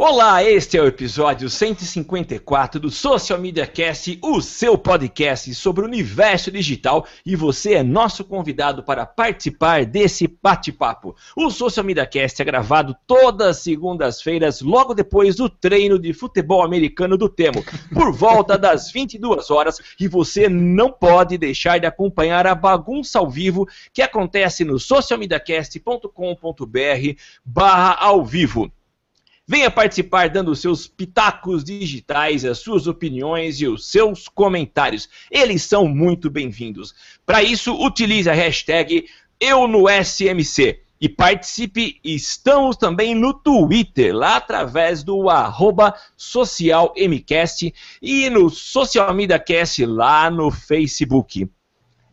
Olá, este é o episódio 154 do Social Media Cast, o seu podcast sobre o universo digital, e você é nosso convidado para participar desse bate-papo. O Social Media Cast é gravado todas as segundas-feiras, logo depois do treino de futebol americano do Temo, por volta das 22 horas, e você não pode deixar de acompanhar a bagunça ao vivo que acontece no socialmediacast.com.br barra ao vivo. Venha participar dando os seus pitacos digitais, as suas opiniões e os seus comentários. Eles são muito bem-vindos. Para isso, utilize a hashtag EuNoSMC e participe. Estamos também no Twitter, lá através do arroba socialmcast e no Social Media Cast lá no Facebook.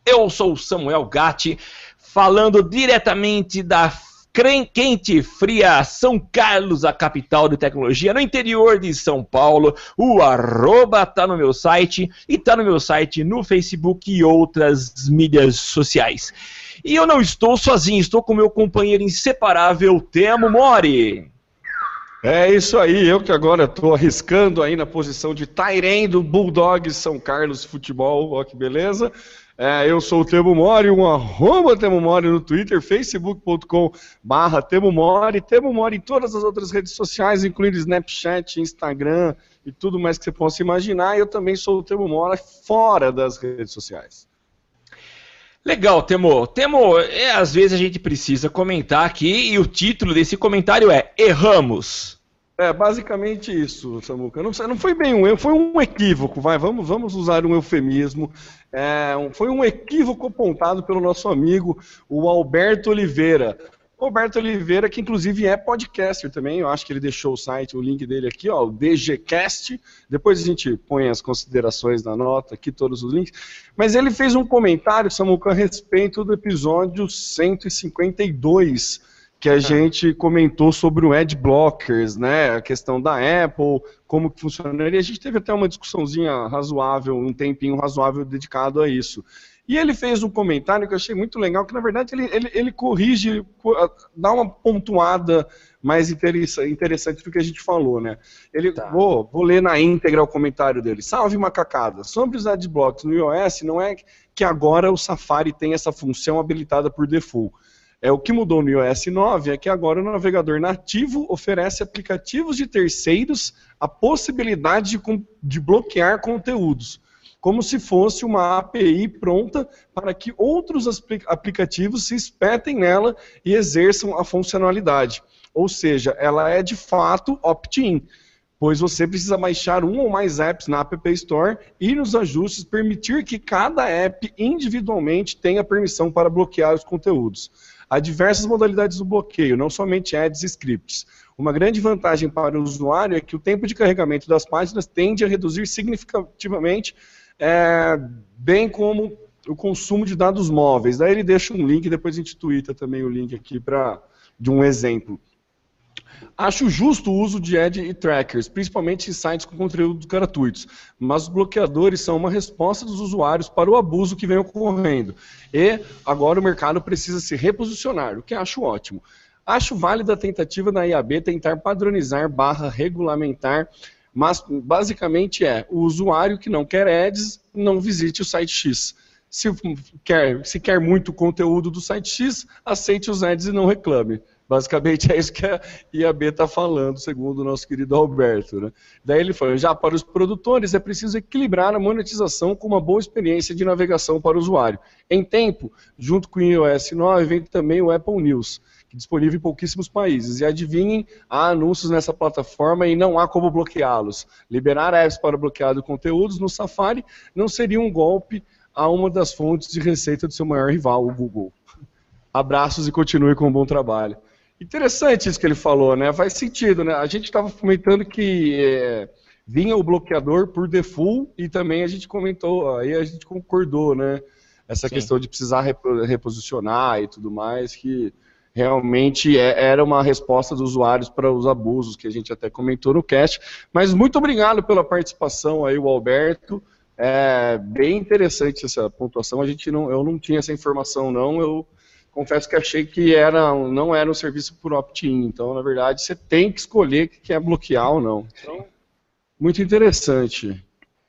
Eu sou o Samuel Gatti, falando diretamente da quente, fria São Carlos, a capital de tecnologia, no interior de São Paulo. O arroba tá no meu site e tá no meu site no Facebook e outras mídias sociais. E eu não estou sozinho, estou com meu companheiro inseparável, Temo Mori. É isso aí, eu que agora estou arriscando aí na posição de Tairen do Bulldog São Carlos Futebol, ó que beleza. É, eu sou o Temo Mori, um arroba Temo Mori no Twitter, facebook.com barra Temo Mori, Temo Mori em todas as outras redes sociais, incluindo Snapchat, Instagram e tudo mais que você possa imaginar. Eu também sou o Temo Mori fora das redes sociais. Legal, Temo. Temo, é, às vezes a gente precisa comentar aqui e o título desse comentário é Erramos. É, basicamente isso, Samuca. Não, não foi bem um erro, foi um equívoco, vai, vamos, vamos usar um eufemismo. É, foi um equívoco apontado pelo nosso amigo, o Alberto Oliveira. Alberto Oliveira, que inclusive é podcaster também, eu acho que ele deixou o site, o link dele aqui, ó, o DGCast. Depois a gente põe as considerações na nota aqui, todos os links. Mas ele fez um comentário, Samuca, a respeito do episódio 152 que a gente comentou sobre o ad blockers, né, a questão da Apple, como que funcionaria. A gente teve até uma discussãozinha razoável, um tempinho razoável dedicado a isso. E ele fez um comentário que eu achei muito legal, que na verdade ele, ele, ele corrige, dá uma pontuada mais interessante do que a gente falou, né? Ele, tá. vou, vou ler na íntegra o comentário dele. Salve macacada. Sobre os adblocks no iOS, não é que agora o Safari tem essa função habilitada por default. É, o que mudou no iOS 9 é que agora o navegador nativo oferece aplicativos de terceiros a possibilidade de, de bloquear conteúdos, como se fosse uma API pronta para que outros aplicativos se espetem nela e exerçam a funcionalidade. Ou seja, ela é de fato opt-in pois você precisa baixar um ou mais apps na App Store e nos ajustes permitir que cada app individualmente tenha permissão para bloquear os conteúdos. Há diversas modalidades do bloqueio, não somente ads e scripts. Uma grande vantagem para o usuário é que o tempo de carregamento das páginas tende a reduzir significativamente, é, bem como o consumo de dados móveis. Daí ele deixa um link, depois a gente twitta também o link aqui pra, de um exemplo. Acho justo o uso de ad e trackers, principalmente em sites com conteúdos gratuitos, mas os bloqueadores são uma resposta dos usuários para o abuso que vem ocorrendo. E agora o mercado precisa se reposicionar, o que acho ótimo. Acho válida a tentativa da IAB tentar padronizar barra regulamentar, mas basicamente é o usuário que não quer ads, não visite o site X. Se quer, se quer muito conteúdo do site X, aceite os ads e não reclame. Basicamente é isso que a IAB está falando, segundo o nosso querido Alberto. Né? Daí ele falou: já para os produtores é preciso equilibrar a monetização com uma boa experiência de navegação para o usuário. Em tempo, junto com o iOS 9, vem também o Apple News, que é disponível em pouquíssimos países. E adivinhem, há anúncios nessa plataforma e não há como bloqueá-los. Liberar apps para bloquear conteúdos no Safari não seria um golpe a uma das fontes de receita do seu maior rival, o Google. Abraços e continue com um bom trabalho. Interessante isso que ele falou, né? Faz sentido, né? A gente estava comentando que é, vinha o bloqueador por default e também a gente comentou, aí a gente concordou, né? Essa Sim. questão de precisar reposicionar e tudo mais, que realmente é, era uma resposta dos usuários para os abusos que a gente até comentou no cast. Mas muito obrigado pela participação aí, o Alberto. É bem interessante essa pontuação. A gente não, eu não tinha essa informação não. Eu confesso que achei que era, não era um serviço por opt-in. Então, na verdade, você tem que escolher que quer bloquear ou não. Então, muito interessante.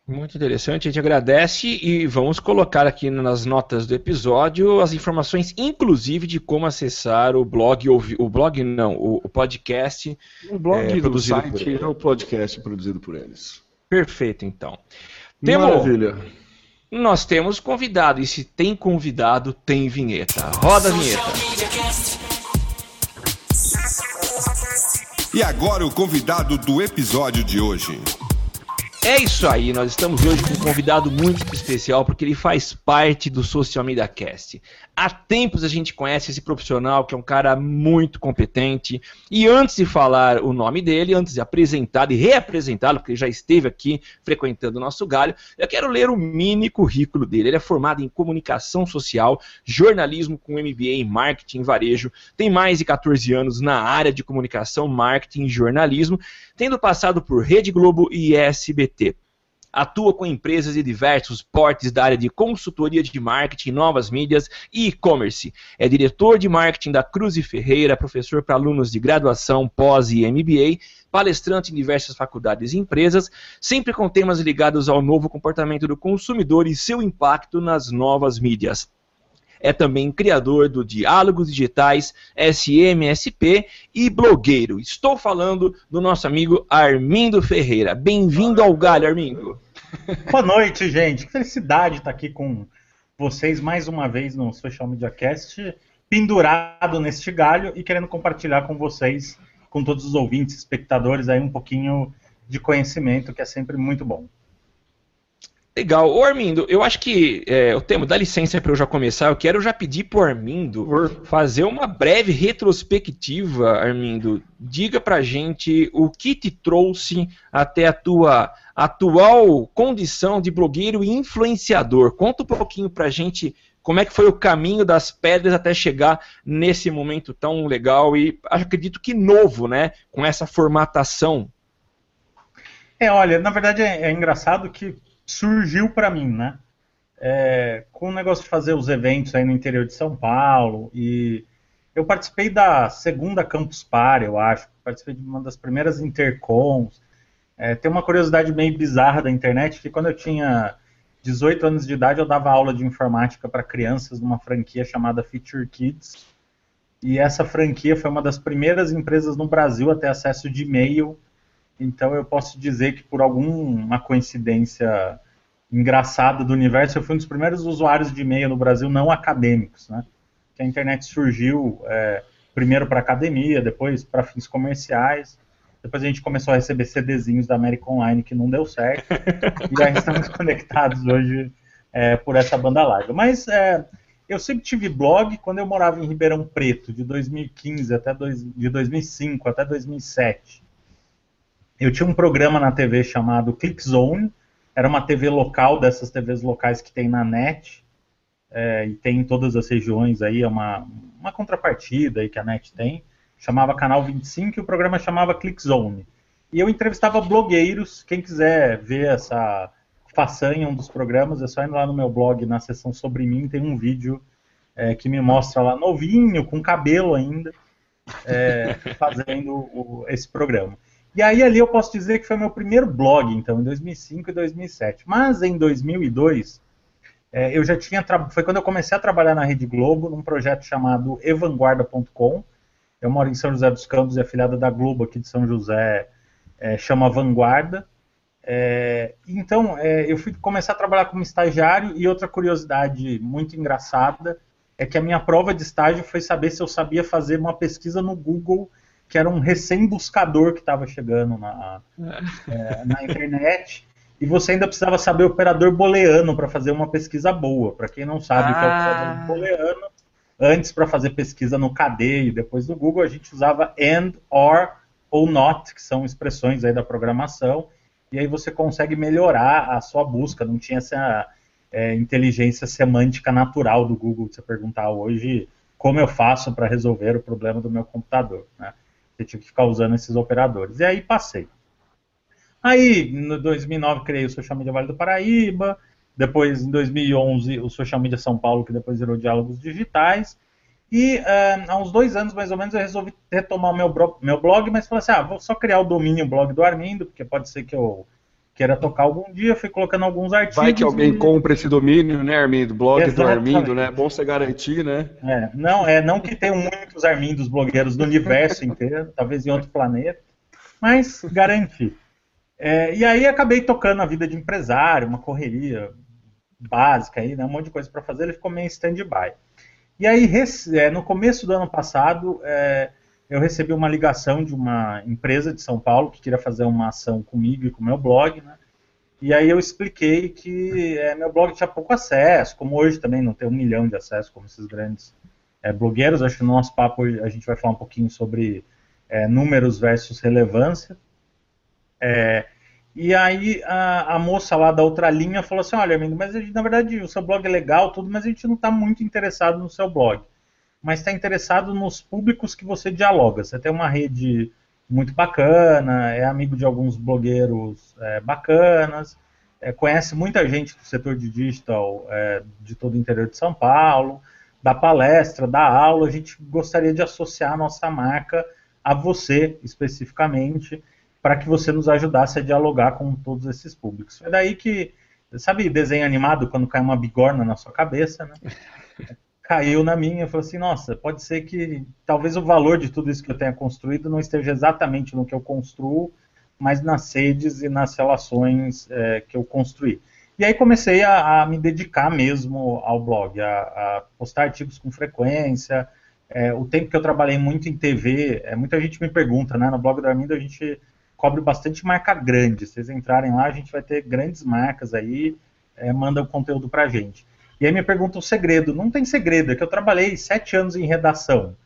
Muito interessante, a gente agradece e vamos colocar aqui nas notas do episódio as informações, inclusive, de como acessar o blog, o blog não, o, podcast. O blog é, do site é o podcast produzido por eles. Perfeito, então. Temo, Maravilha. Nós temos convidado, e se tem convidado, tem vinheta. Roda a vinheta. E agora o convidado do episódio de hoje. É isso aí, nós estamos hoje com um convidado muito especial porque ele faz parte do Social Media Cast. Há tempos a gente conhece esse profissional que é um cara muito competente. E antes de falar o nome dele, antes de apresentá-lo e reapresentá-lo, porque ele já esteve aqui frequentando o nosso galho, eu quero ler o mini currículo dele. Ele é formado em comunicação social, jornalismo com MBA em marketing e varejo, tem mais de 14 anos na área de comunicação, marketing e jornalismo, tendo passado por Rede Globo e SBT atua com empresas de diversos portes da área de consultoria de marketing, novas mídias e e-commerce. É diretor de marketing da Cruz e Ferreira, professor para alunos de graduação, pós e MBA, palestrante em diversas faculdades e empresas, sempre com temas ligados ao novo comportamento do consumidor e seu impacto nas novas mídias é também criador do Diálogos Digitais, SMSP e blogueiro. Estou falando do nosso amigo Armindo Ferreira. Bem-vindo ao Galho, Armindo. Boa noite, gente. Que felicidade estar aqui com vocês mais uma vez no Social Media Cast, pendurado neste galho e querendo compartilhar com vocês, com todos os ouvintes, espectadores, aí um pouquinho de conhecimento, que é sempre muito bom. Legal. Ô Armindo, eu acho que é, o tema, dá licença para eu já começar, eu quero já pedir pro Armindo fazer uma breve retrospectiva, Armindo. Diga pra gente o que te trouxe até a tua atual condição de blogueiro e influenciador. Conta um pouquinho pra gente como é que foi o caminho das pedras até chegar nesse momento tão legal e acredito que novo, né? Com essa formatação. É, olha, na verdade é, é engraçado que surgiu para mim, né? É, com o negócio de fazer os eventos aí no interior de São Paulo e eu participei da segunda Campus Party, eu acho, participei de uma das primeiras intercons. É, tem uma curiosidade meio bizarra da internet que quando eu tinha 18 anos de idade eu dava aula de informática para crianças numa franquia chamada Feature Kids e essa franquia foi uma das primeiras empresas no Brasil a ter acesso de e-mail então eu posso dizer que por alguma coincidência engraçada do universo, eu fui um dos primeiros usuários de e-mail no Brasil não acadêmicos, né? Que a internet surgiu é, primeiro para academia, depois para fins comerciais. Depois a gente começou a receber CDzinhos da América Online que não deu certo. e aí estamos conectados hoje é, por essa banda larga. Mas é, eu sempre tive blog quando eu morava em Ribeirão Preto, de 2015 até dois, de 2005 até 2007 eu tinha um programa na TV chamado Click Zone, era uma TV local dessas TVs locais que tem na net, é, e tem em todas as regiões aí, é uma, uma contrapartida aí que a net tem, chamava Canal 25 e o programa chamava Click Zone. E eu entrevistava blogueiros, quem quiser ver essa façanha, um dos programas, é só ir lá no meu blog, na seção sobre mim, tem um vídeo é, que me mostra lá novinho, com cabelo ainda, é, fazendo o, esse programa. E aí ali eu posso dizer que foi meu primeiro blog, então, em 2005 e 2007. Mas em 2002, é, eu já tinha foi quando eu comecei a trabalhar na Rede Globo num projeto chamado evanguarda.com. Eu moro em São José dos Campos e afiliada da Globo aqui de São José é, chama Vanguarda. É, então, é, eu fui começar a trabalhar como estagiário e outra curiosidade muito engraçada é que a minha prova de estágio foi saber se eu sabia fazer uma pesquisa no Google que era um recém-buscador que estava chegando na, é. é, na internet. e você ainda precisava saber operador booleano para fazer uma pesquisa boa. Para quem não sabe o que é o Ah. operador booleano, antes para fazer pesquisa no KD e depois no Google, a gente usava and, or ou not, que são expressões aí da programação, e aí você consegue melhorar a sua busca. Não tinha essa é, inteligência semântica natural do Google de você perguntar hoje como eu faço para resolver o problema do meu computador. Né? Você tinha que ficar usando esses operadores. E aí passei. Aí, em 2009, criei o Social Media Vale do Paraíba. Depois, em 2011, o Social Media São Paulo, que depois virou Diálogos Digitais. E eh, há uns dois anos, mais ou menos, eu resolvi retomar o meu, meu blog, mas falei assim, ah, vou só criar o domínio blog do Armindo, porque pode ser que eu queira tocar algum dia. Fui colocando alguns artigos. Vai que alguém e- compra esse domínio, né, Armindo? Blog do Exatamente. Armindo, né? Bom você garantir, né? É, não, é não que tenham muitos Armindos blogueiros no universo inteiro, talvez em outro planeta, mas garanti. É, e aí acabei tocando a vida de empresário, uma correria básica aí, né, um monte de coisa para fazer, ele ficou meio stand-by. E aí, é, no começo do ano passado, é, eu recebi uma ligação de uma empresa de São Paulo que queria fazer uma ação comigo e com o meu blog, né? E aí eu expliquei que é, meu blog tinha pouco acesso, como hoje também não tem um milhão de acessos como esses grandes é, blogueiros. Acho que no nosso papo a gente vai falar um pouquinho sobre é, números versus relevância. É, e aí a, a moça lá da outra linha falou assim, olha, amigo, mas gente, na verdade o seu blog é legal, tudo, mas a gente não está muito interessado no seu blog. Mas está interessado nos públicos que você dialoga. Você tem uma rede muito bacana, é amigo de alguns blogueiros é, bacanas, é, conhece muita gente do setor de digital é, de todo o interior de São Paulo, dá palestra, dá aula, a gente gostaria de associar a nossa marca a você especificamente, para que você nos ajudasse a dialogar com todos esses públicos. É daí que, sabe, desenho animado quando cai uma bigorna na sua cabeça, né? Caiu na minha, falei assim, nossa, pode ser que talvez o valor de tudo isso que eu tenha construído não esteja exatamente no que eu construo, mas nas redes e nas relações é, que eu construí. E aí comecei a, a me dedicar mesmo ao blog, a, a postar artigos com frequência. É, o tempo que eu trabalhei muito em TV, é, muita gente me pergunta, né? No blog do Armindo a gente cobre bastante marca grande. Se vocês entrarem lá, a gente vai ter grandes marcas aí, é, mandam conteúdo pra gente. E aí me pergunta o segredo. Não tem segredo, é que eu trabalhei sete anos em redação.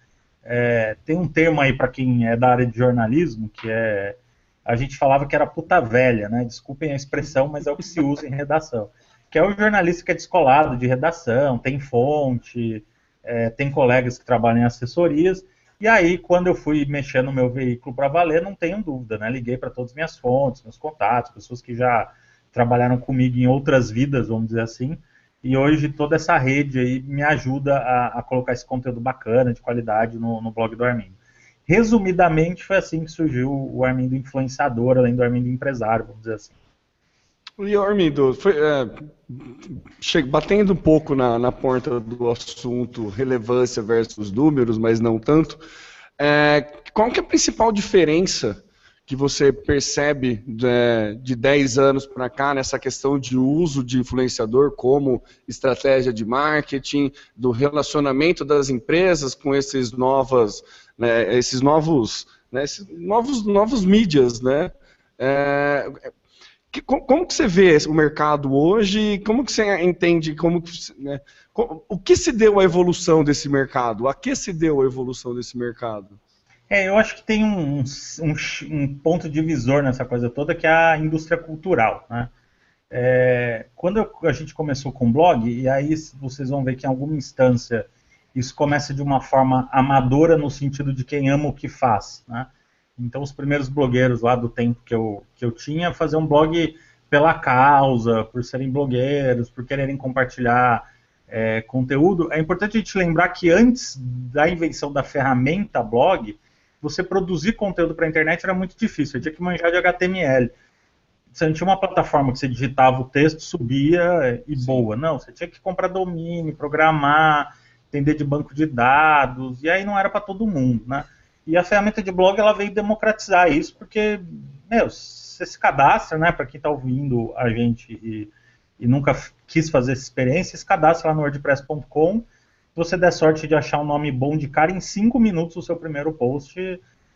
É, tem um termo aí para quem é da área de jornalismo, que é. A gente falava que era puta velha, né? Desculpem a expressão, mas é o que se usa em redação. Que é o jornalista que é descolado de redação, tem fonte, é, tem colegas que trabalham em assessorias. E aí, quando eu fui mexer no meu veículo para valer, não tenho dúvida, né? Liguei para todas as minhas fontes, meus contatos, pessoas que já trabalharam comigo em outras vidas, vamos dizer assim. E hoje toda essa rede aí me ajuda a, a colocar esse conteúdo bacana, de qualidade, no, no blog do Armindo. Resumidamente, foi assim que surgiu o Armindo influenciador, além do Armindo empresário, vamos dizer assim. E Armindo, foi, é, batendo um pouco na, na do assunto relevância versus números, mas não tanto, é, qual que é a principal diferença que você percebe de, de 10 anos para cá nessa questão de uso de influenciador como estratégia de marketing, do relacionamento das empresas com esses novas, né, esses novos, né, esses novos, novos mídias, né? É, que- como, que você vê o mercado hoje? Como que você entende como né, o que se deu a evolução desse mercado? A que se deu a evolução desse mercado? É, eu acho que tem um, um, um ponto divisor nessa coisa toda que é a indústria cultural. Né? É, quando eu- a gente começou com o blog, e aí vocês vão ver que em alguma instância isso começa de uma forma amadora no sentido de quem ama o que faz. Né? Então os primeiros blogueiros lá do tempo que eu, que eu tinha faziam um blog pela causa, por serem blogueiros, por quererem compartilhar é, conteúdo. É importante a gente lembrar que antes da invenção da ferramenta blog, você produzir conteúdo para a internet era muito difícil, você tinha que manjar de HTML. Você não tinha uma plataforma que você digitava o texto, subia e boa. Não, você tinha que comprar domínio, programar, entender de banco de dados, e aí não era para todo mundo, né? E a ferramenta de blog ela veio democratizar isso, porque, meu, você se cadastra, né, para quem está ouvindo a gente e, e nunca quis fazer essa experiência, se cadastra lá no wordpress.com, você der sorte de achar um nome bom de cara, em cinco minutos o seu primeiro post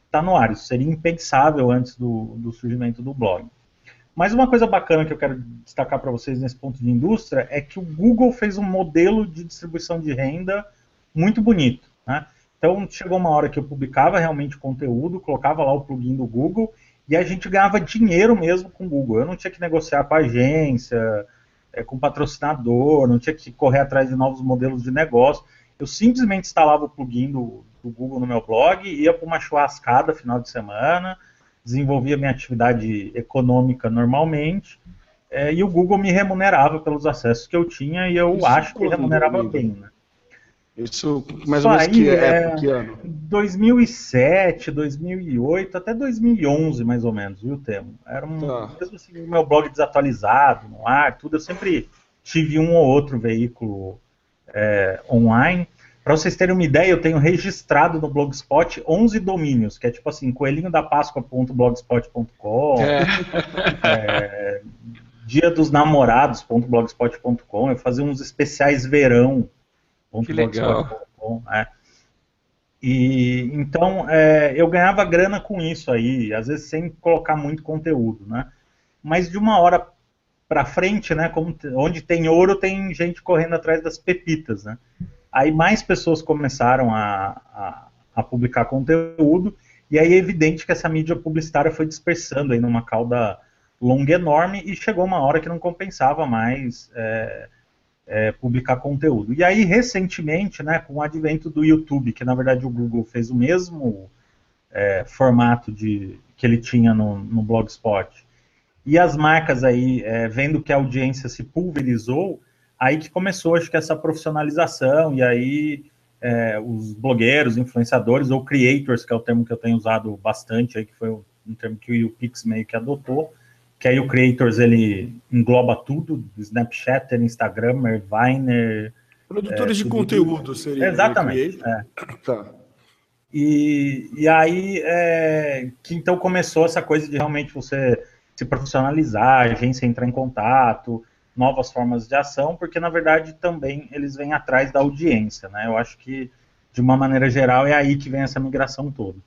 está no ar. Isso seria impensável antes do, do surgimento do blog. Mas uma coisa bacana que eu quero destacar para vocês nesse ponto de indústria é que o Google fez um modelo de distribuição de renda muito bonito. Né? Então chegou uma hora que eu publicava realmente conteúdo, colocava lá o plugin do Google e a gente ganhava dinheiro mesmo com o Google. Eu não tinha que negociar com a agência, é, com patrocinador, não tinha que correr atrás de novos modelos de negócio. Eu simplesmente instalava o plugin do, do Google no meu blog, ia para uma churrascada final de semana, desenvolvia minha atividade econômica normalmente, é, e o Google me remunerava pelos acessos que eu tinha, e eu Isso acho que remunerava bem. Né? Isso mais ou menos que é, que ano? 2007, 2008, até 2011 mais ou menos, viu, Temo? Era um, tá. mesmo assim, meu blog desatualizado, no ar, tudo, eu sempre tive um ou outro veículo é, online. Para vocês terem uma ideia, eu tenho registrado no Blogspot 11 domínios, que é tipo assim, coelhinho da Páscoa.blogspot.com, é. é, dia dos namorados.blogspot.com, eu fazia uns especiais verão. Que legal. É. E então é, eu ganhava grana com isso aí, às vezes sem colocar muito conteúdo, né? Mas de uma hora para frente, né? Como, onde tem ouro, tem gente correndo atrás das pepitas, né? Aí mais pessoas começaram a, a, a, publicar conteúdo, e aí é evidente que essa mídia publicitária foi dispersando aí numa cauda longa enorme, e chegou uma hora que não compensava mais é, é, publicar conteúdo. E aí, recentemente, né, com o advento do YouTube, que na verdade o Google fez o mesmo é, formato de, que ele tinha no, no Blogspot, e as marcas aí, é, vendo que a audiência se pulverizou, aí que começou, acho que, essa profissionalização, e aí é, os blogueiros, influenciadores, ou creators, que é o termo que eu tenho usado bastante, aí, que foi um termo que o Pix meio que adotou, que aí o creators, ele engloba tudo, Snapchat, Instagram, Viner... Produtores é, de conteúdo, seria. Exatamente, é. Tá. E, e aí, é, que então começou essa coisa de realmente você se profissionalizar, a agência entrar em contato, novas formas de ação, porque na verdade também eles vêm atrás da audiência, né? Eu acho que de uma maneira geral é aí que vem essa migração toda.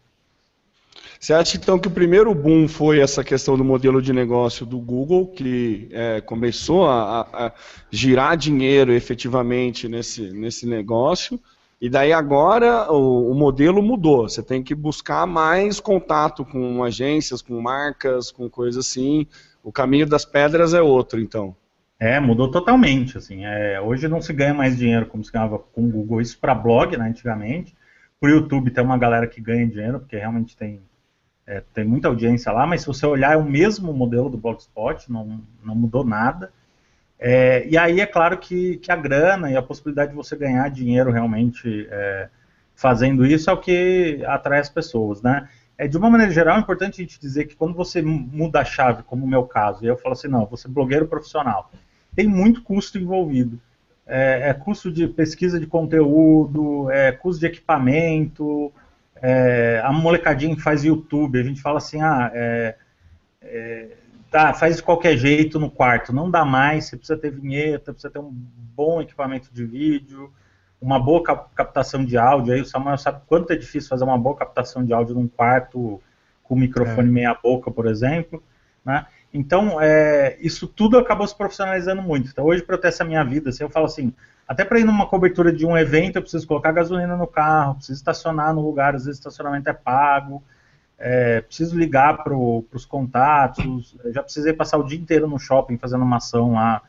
Você acha então que o primeiro boom foi essa questão do modelo de negócio do Google, que é, começou a, a, girar dinheiro efetivamente nesse, nesse negócio, e daí agora o, o, modelo mudou. Você tem que buscar mais contato com agências, com marcas, com coisas assim. O caminho das pedras é outro, então. É, mudou totalmente. Assim, é, hoje não se ganha mais dinheiro como se ganhava com o Google. Isso para blog, né, antigamente. Para o YouTube tem uma galera que ganha dinheiro, porque realmente tem, é, tem muita audiência lá, mas se você olhar é o mesmo modelo do Blogspot, não, não mudou nada. É, e aí é claro que, que a grana e a possibilidade de você ganhar dinheiro realmente é, fazendo isso é o que atrai as pessoas, né? É, de uma maneira geral, é importante a gente dizer que quando você muda a chave, como o meu caso, e eu falo assim, não, ser blogueiro profissional, tem muito custo envolvido. É, é custo de pesquisa de conteúdo, é custo de equipamento, é, a molecadinha que faz YouTube, a gente fala assim, ah, é, é, tá, faz de qualquer jeito no quarto, não dá mais, você precisa ter vinheta, precisa ter um bom equipamento de vídeo, uma boa captação de áudio, aí o Samuel sabe quanto é difícil fazer uma boa captação de áudio num quarto com microfone é. meia boca, por exemplo, né? Então, é, isso tudo acabou se profissionalizando muito. Então, hoje, para eu ter essa minha vida, assim, eu falo assim, até para ir numa cobertura de um evento, eu preciso colocar gasolina no carro, preciso estacionar no lugar, às vezes o estacionamento é pago, é, preciso ligar para os contatos, já precisei passar o dia inteiro no shopping fazendo uma ação lá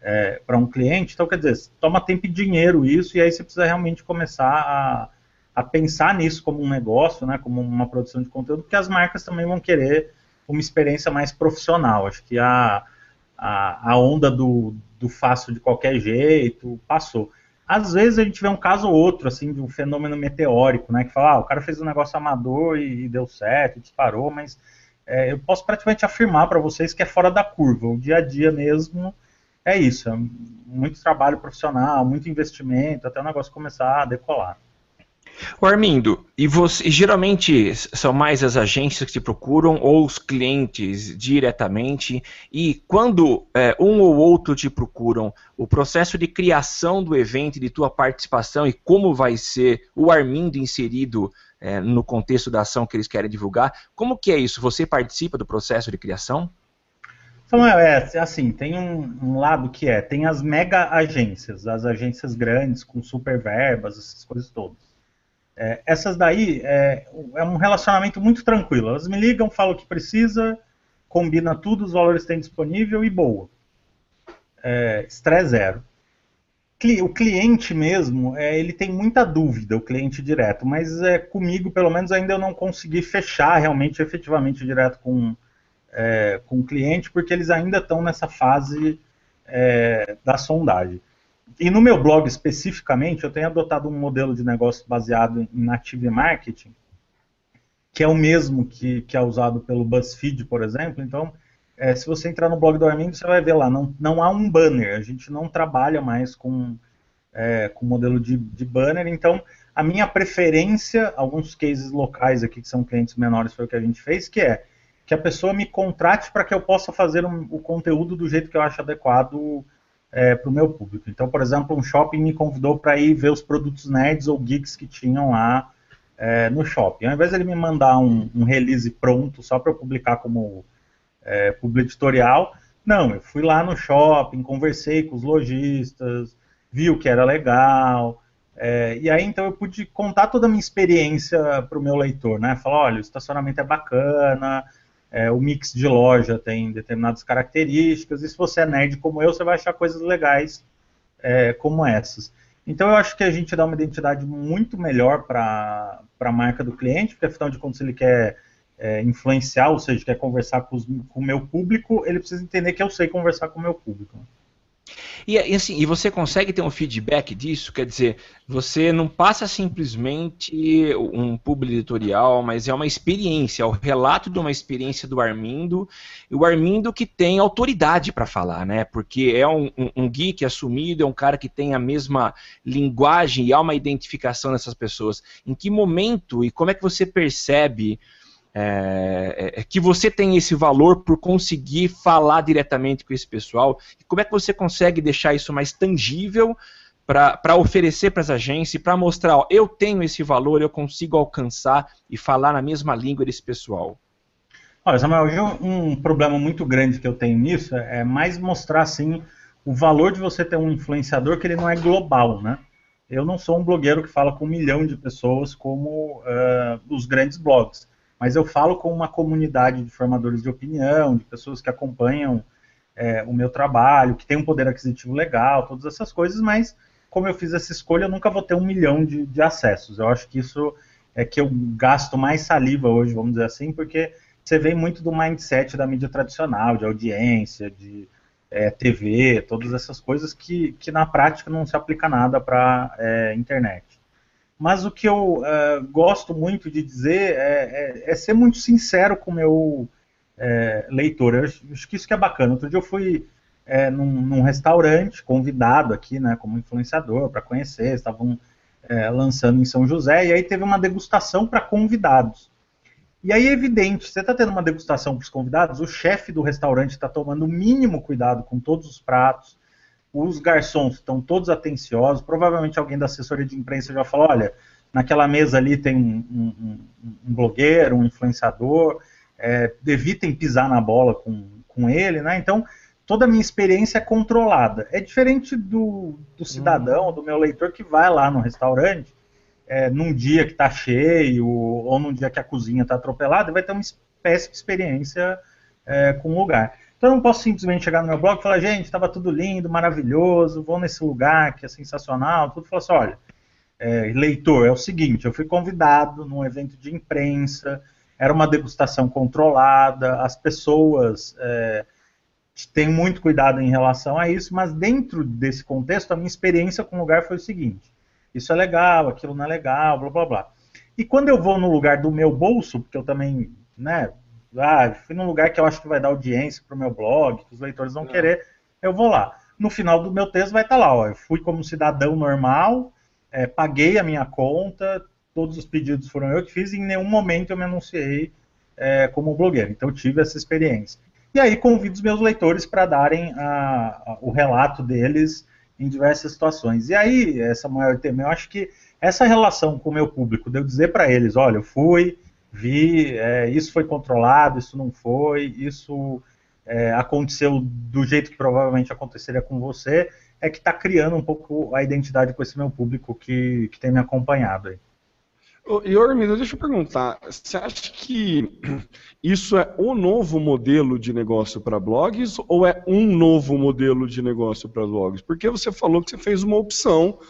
é, para um cliente. Então, quer dizer, toma tempo e dinheiro isso, e aí você precisa realmente começar a, a pensar nisso como um negócio, né, como uma produção de conteúdo, porque as marcas também vão querer uma experiência mais profissional. Acho que a, a, a onda do, do fácil de qualquer jeito passou. Às vezes a gente vê um caso ou outro, assim, de um fenômeno meteórico, né? Que fala, ah, o cara fez um negócio amador e, e deu certo, disparou, mas é, eu posso praticamente afirmar para vocês que é fora da curva. O dia a dia mesmo é isso. É muito trabalho profissional, muito investimento, até o negócio começar a decolar. O Armindo, e você geralmente são mais as agências que te procuram ou os clientes diretamente? E quando é, um ou outro te procuram, o processo de criação do evento, de tua participação e como vai ser o Armindo inserido é, no contexto da ação que eles querem divulgar, como que é isso? Você participa do processo de criação? Então, é, é assim, tem um, um, lado que é, tem as mega agências, as agências grandes, com super verbas, essas coisas todas. É, essas daí é, é, um relacionamento muito tranquilo. Elas me ligam, falam o que precisa, combina tudo, os valores têm disponível e boa. É, estresse zero. O cliente mesmo, é, ele tem muita dúvida, o cliente direto, mas é, comigo, pelo menos, ainda eu não consegui fechar realmente, efetivamente, direto com, é, com o cliente, porque eles ainda estão nessa fase é, da sondagem. E no meu blog especificamente, eu tenho adotado um modelo de negócio baseado em native marketing, que é o mesmo que, que é usado pelo BuzzFeed, por exemplo. Então, é, se você entrar no blog do Armindo, você vai ver lá, não, não há um banner, a gente não trabalha mais com, é, com modelo de, de banner, então a minha preferência, alguns cases locais aqui que são clientes menores foi o que a gente fez, que é que a pessoa me contrate para que eu possa fazer um, o conteúdo do jeito que eu acho adequado é, para o meu público. Então, por exemplo, um shopping me convidou para ir ver os produtos nerds ou geeks que tinham lá é, no shopping. Ao invés de ele me mandar um, um release pronto só para eu publicar como é, editorial, não, eu fui lá no shopping, conversei com os lojistas, vi o que era legal, é, e aí então eu pude contar toda a minha experiência para o meu leitor, né? Falar, olha, o estacionamento é bacana, é, o mix de loja tem determinadas características, e se você é nerd como eu, você vai achar coisas legais é, como essas. Então eu acho que a gente dá uma identidade muito melhor para a marca do cliente, porque afinal de contas ele quer é, influenciar, ou seja, quer conversar com, com o meu público, ele precisa entender que eu sei conversar com o meu público. E, assim, e você consegue ter um feedback disso? Quer dizer, você não passa simplesmente um publi editorial, mas é uma experiência, é o relato de uma experiência do Armindo, e o Armindo que tem autoridade para falar, né? Porque é um, um, um geek assumido, é um cara que tem a mesma linguagem e há uma identificação dessas pessoas. Em que momento e como é que você percebe é, é, é, que você tem esse valor por conseguir falar diretamente com esse pessoal. E como é que você consegue deixar isso mais tangível para oferecer para as agências e para mostrar, ó, eu tenho esse valor, eu consigo alcançar e falar na mesma língua desse pessoal? Olha, Samuel, um problema muito grande que eu tenho nisso é mais mostrar assim o valor de você ter um influenciador que ele não é global, né? Eu não sou um blogueiro que fala com um milhão de pessoas como uh, os grandes blogs mas eu falo com uma comunidade de formadores de opinião, de pessoas que acompanham é, o meu trabalho, que tem um poder aquisitivo legal, todas essas coisas, mas como eu fiz essa escolha, eu nunca vou ter um milhão de, de acessos. Eu acho que isso é que eu gasto mais saliva hoje, vamos dizer assim, porque você vem muito do mindset da mídia tradicional, de audiência, de é, TV, todas essas coisas que, que na prática não se aplica nada para é, internet. Mas o que eu uh, gosto muito de dizer é, é, é, ser muito sincero com o meu é, leitor. Eu acho que isso que é bacana. Outro dia eu fui é, num, num, restaurante, convidado aqui, né, como influenciador, para conhecer, estavam é, lançando em São José, e aí teve uma degustação para convidados. E aí é evidente, você está tendo uma degustação para os convidados, o chefe do restaurante está tomando o mínimo cuidado com todos os pratos, os garçons estão todos atenciosos, provavelmente alguém da assessoria de imprensa já falou, olha, naquela mesa ali tem um, um, um blogueiro, um influenciador, é, evitem pisar na bola com, com ele, né? Então, toda a minha experiência é controlada. É diferente do, do cidadão, uhum. do meu leitor que vai lá no restaurante, é, num dia que está cheio, ou num dia que a cozinha está atropelada, e vai ter uma péssima experiência é, com o lugar. Então eu não posso simplesmente chegar no meu blog e falar, gente, estava tudo lindo, maravilhoso, vou nesse lugar que é sensacional, tudo. Falar assim, olha, é, leitor, é o seguinte, eu fui convidado num evento de imprensa, era uma degustação controlada, as pessoas é, têm muito cuidado em relação a isso, mas dentro desse contexto, a minha experiência com o lugar foi o seguinte, isso é legal, aquilo não é legal, blá blá blá. E quando eu vou no lugar do meu bolso, porque eu também, né, ah, fui num lugar que eu acho que vai dar audiência para o meu blog, que os leitores vão é. querer, eu vou lá. No final do meu texto vai estar tá lá, ó, eu fui como cidadão normal, é, paguei a minha conta, todos os pedidos foram eu que fiz, e em nenhum momento eu me anunciei é, como blogueiro. Então eu tive essa experiência. E aí convido os meus leitores para darem a, a, o relato deles em diversas situações. E aí, essa maior tema, eu acho que essa relação com o meu público, de eu dizer para eles, olha, eu fui, vi, é, isso foi controlado, isso não foi, isso é, aconteceu do jeito que provavelmente aconteceria com você, é que está criando um pouco a identidade com esse meu público que, que tem me acompanhado aí. E Ormido, deixa eu perguntar, você acha que isso é o novo modelo de negócio para blogs ou é um novo modelo de negócio para blogs? Porque você falou que você fez uma opção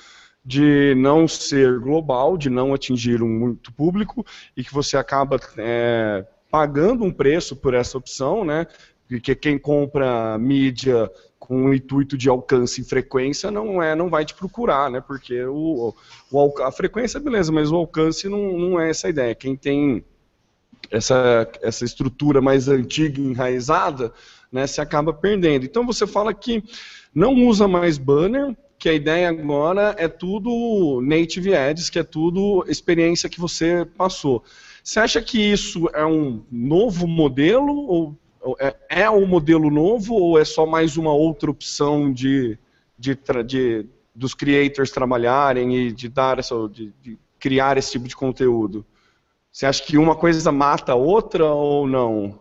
de não ser global, de não atingir um muito público e que você acaba é, pagando um preço por essa opção, né? Porque quem compra mídia com o intuito de alcance e frequência não é, não vai te procurar, né? Porque o, o a frequência beleza, mas o alcance não, não é essa ideia. Quem tem essa, essa estrutura mais antiga, enraizada, né, se acaba perdendo. Então você fala que não usa mais banner, que a ideia agora é tudo native ads, que é tudo experiência que você passou. Você acha que isso é um novo modelo ou é, é o modelo novo ou é só mais uma outra opção de, de, de dos creators trabalharem e de dar essa, de, de, criar esse tipo de conteúdo? Você acha que uma coisa mata a outra ou não?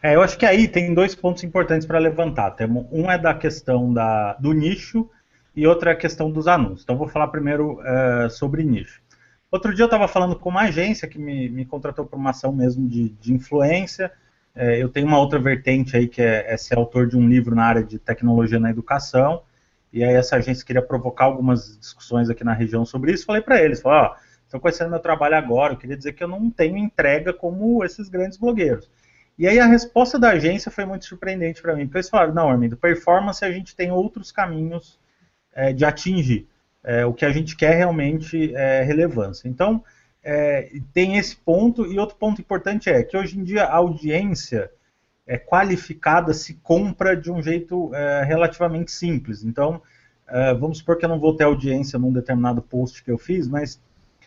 É, eu acho que aí tem dois pontos importantes para levantar. Um é da questão da, do nicho e outra é a questão dos anúncios. Então vou falar primeiro uh, sobre nicho. Outro dia eu estava falando com uma agência que me, me contratou para uma ação mesmo de, de influência. É, eu tenho uma outra vertente aí que é, é, ser autor de um livro na área de tecnologia na educação. E aí essa agência queria provocar algumas discussões aqui na região sobre isso. Falei para eles, falei, ó, estão conhecendo meu trabalho agora, eu queria dizer que eu não tenho entrega como esses grandes blogueiros. E aí a resposta da agência foi muito surpreendente para mim, porque eles falaram, não, Armindo, performance a gente tem outros caminhos é, de atingir. É, o que a gente quer realmente é relevância. Então, é, tem esse ponto, e outro ponto importante é que hoje em dia a audiência é, qualificada se compra de um jeito é, relativamente simples. Então, é, vamos supor que eu não vou ter audiência num determinado post que eu fiz, mas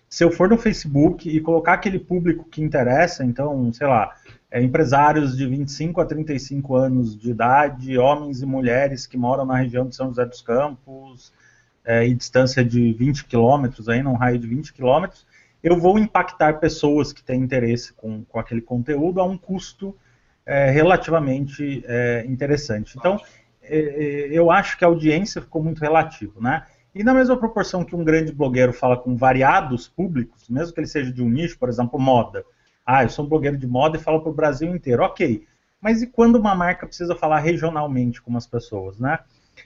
se eu for no Facebook e colocar aquele público que interessa, então, sei lá, é, empresários de 25 a 35 anos de idade, homens e mulheres que moram na região de São José dos Campos, é, e distância de 20 quilômetros, aí, num raio de 20 quilômetros, eu vou impactar pessoas que têm interesse com, com aquele conteúdo a um custo é, relativamente é, interessante. Então, é, é, eu acho que a audiência ficou muito relativo, né? E na mesma proporção que um grande blogueiro fala com variados públicos, mesmo que ele seja de um nicho, por exemplo, moda. Ah, eu sou um blogueiro de moda e falo para o Brasil inteiro. Ok, mas e quando uma marca precisa falar regionalmente com as pessoas, né?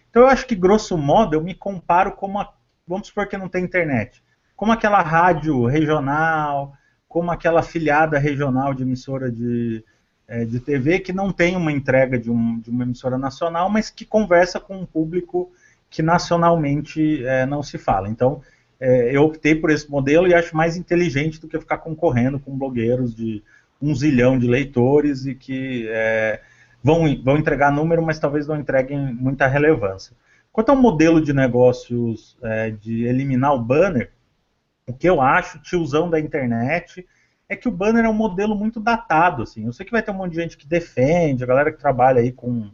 Então eu acho que, grosso modo, eu me comparo como a, vamos supor que não tem internet como aquela rádio regional, como aquela filiada regional de emissora de, é, de TV que não tem uma entrega de, um, de, uma emissora nacional, mas que conversa com um público que nacionalmente é, não se fala. Então, é, eu optei por esse modelo e acho mais inteligente do que ficar concorrendo com blogueiros de um zilhão de leitores e que é, vão, vão entregar número, mas talvez não entreguem muita relevância. Quanto ao modelo de negócios é, de eliminar o banner, o que eu acho, tiozão da internet, é que o banner é um modelo muito datado, assim. Eu sei que vai ter um monte de gente que defende, a galera que trabalha aí com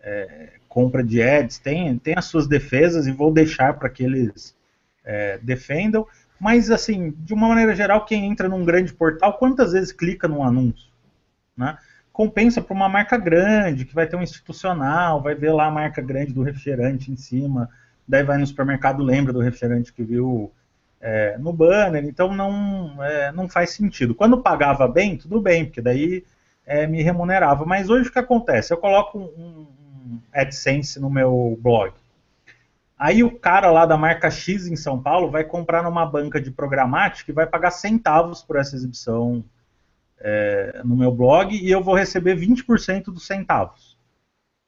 é, compra de ads tem, tem as suas defesas e vou deixar para que eles é, defendam. Mas, assim, de uma maneira geral, quem entra num grande portal, quantas vezes clica num anúncio? Né? Compensa para uma marca grande, que vai ter um institucional, vai ver lá a marca grande do refrigerante em cima, daí vai no supermercado, lembra do refrigerante que viu é, no banner, então não, é, não faz sentido. Quando pagava bem, tudo bem, porque daí é, me remunerava. Mas hoje o que acontece? Eu coloco um, um AdSense no meu blog. Aí o cara lá da marca X em São Paulo vai comprar numa banca de programática e vai pagar centavos por essa exibição é, no meu blog e eu vou receber 20% dos centavos.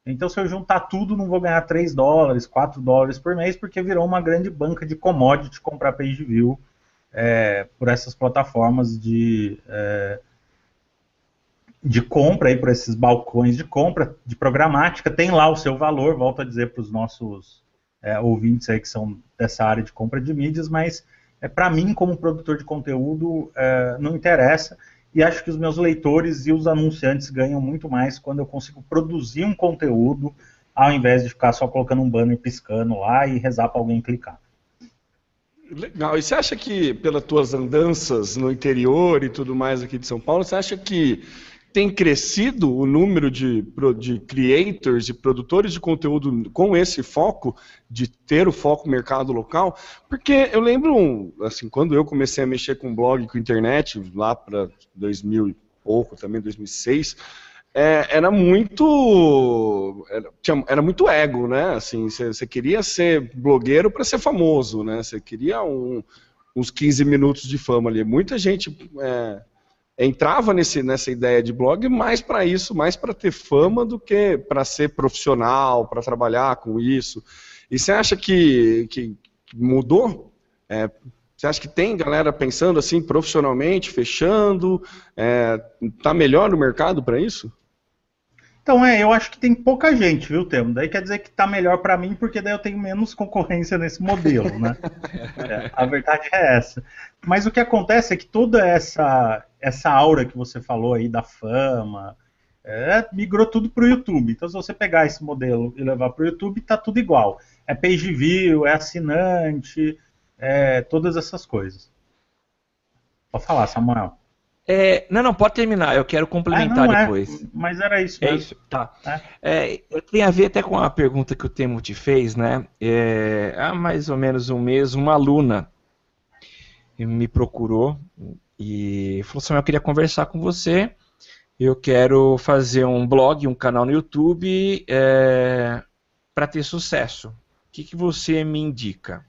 Então, se eu juntar tudo, não vou ganhar 3 dólares, 4 dólares por mês, porque virou uma grande banca de commodity comprar page view é, por essas plataformas de, é, de compra, aí, por esses balcões de compra, de programática. Tem lá o seu valor, volto a dizer para os nossos é, ouvintes aí que são dessa área de compra de mídias, mas é, para mim, como produtor de conteúdo, é, não interessa. E acho que os meus leitores e os anunciantes ganham muito mais quando eu consigo produzir um conteúdo ao invés de ficar só colocando um banner piscando lá e rezar para alguém clicar. Legal. E você acha que, pelas tuas andanças no interior e tudo mais aqui de São Paulo, você acha que tem crescido o número de, de creators e produtores de conteúdo com esse foco, de ter o foco mercado local, porque eu lembro, assim, quando eu comecei a mexer com blog, com internet, lá para 2000 e pouco, também 2006, é, era muito era, tinha, era, muito ego, né? Assim, você queria ser blogueiro para ser famoso, né? Você queria um, uns 15 minutos de fama ali. Muita gente é, entrava nesse, nessa ideia de blog mais para isso, mais para ter fama do que para ser profissional, para trabalhar com isso. E você acha que, que mudou? É, você acha que tem galera pensando assim profissionalmente, fechando? Está é, melhor no mercado para isso? Então, é, eu acho que tem pouca gente, viu, Temo? Daí quer dizer que tá melhor para mim, porque daí eu tenho menos concorrência nesse modelo, né? é, a verdade é essa. Mas o que acontece é que toda essa, essa aura que você falou aí da fama, é, migrou tudo para o YouTube. Então, se você pegar esse modelo e levar para o YouTube, tá tudo igual. É page view, é assinante, é todas essas coisas. Pode falar, Samuel. É, não, não, pode terminar, eu quero complementar ah, depois. É, mas era isso é mesmo. É isso, tá. É. É, tem a ver até com a pergunta que o Temo te fez, né? É, há mais ou menos um mês, uma aluna me procurou e falou assim: eu queria conversar com você. Eu quero fazer um blog, um canal no YouTube é, para ter sucesso. O que, que você me indica?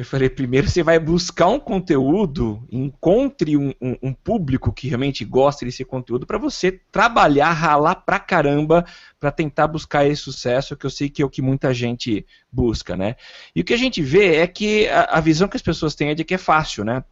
Eu falei, primeiro você vai buscar um conteúdo, encontre um, um, um público que realmente gosta desse conteúdo para você trabalhar, ralar pra caramba para tentar buscar esse sucesso, que eu sei que é o que muita gente busca, né? E o que a gente vê é que a, a visão que as pessoas têm é de que é fácil, né?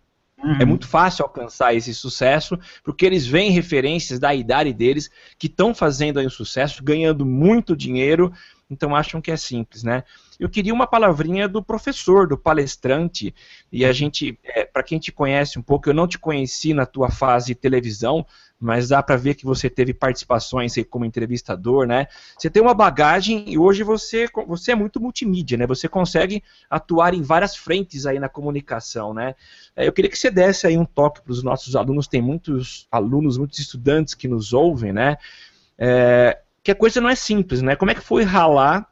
Uhum. É muito fácil alcançar esse sucesso, porque eles veem referências da idade deles que estão fazendo aí o sucesso, ganhando muito dinheiro, então acham que é simples, né? Eu queria uma palavrinha do professor, do palestrante, e a gente, é, para quem te conhece um pouco, eu não te conheci na tua fase televisão, mas dá para ver que você teve participações aí como entrevistador, né? Você tem uma bagagem e hoje você, você é muito multimídia, né? Você consegue atuar em várias frentes aí na comunicação, né? É, eu queria que você desse aí um toque para os nossos alunos, tem muitos alunos, muitos estudantes que nos ouvem, né? É, que a coisa não é simples, né? Como é que foi ralar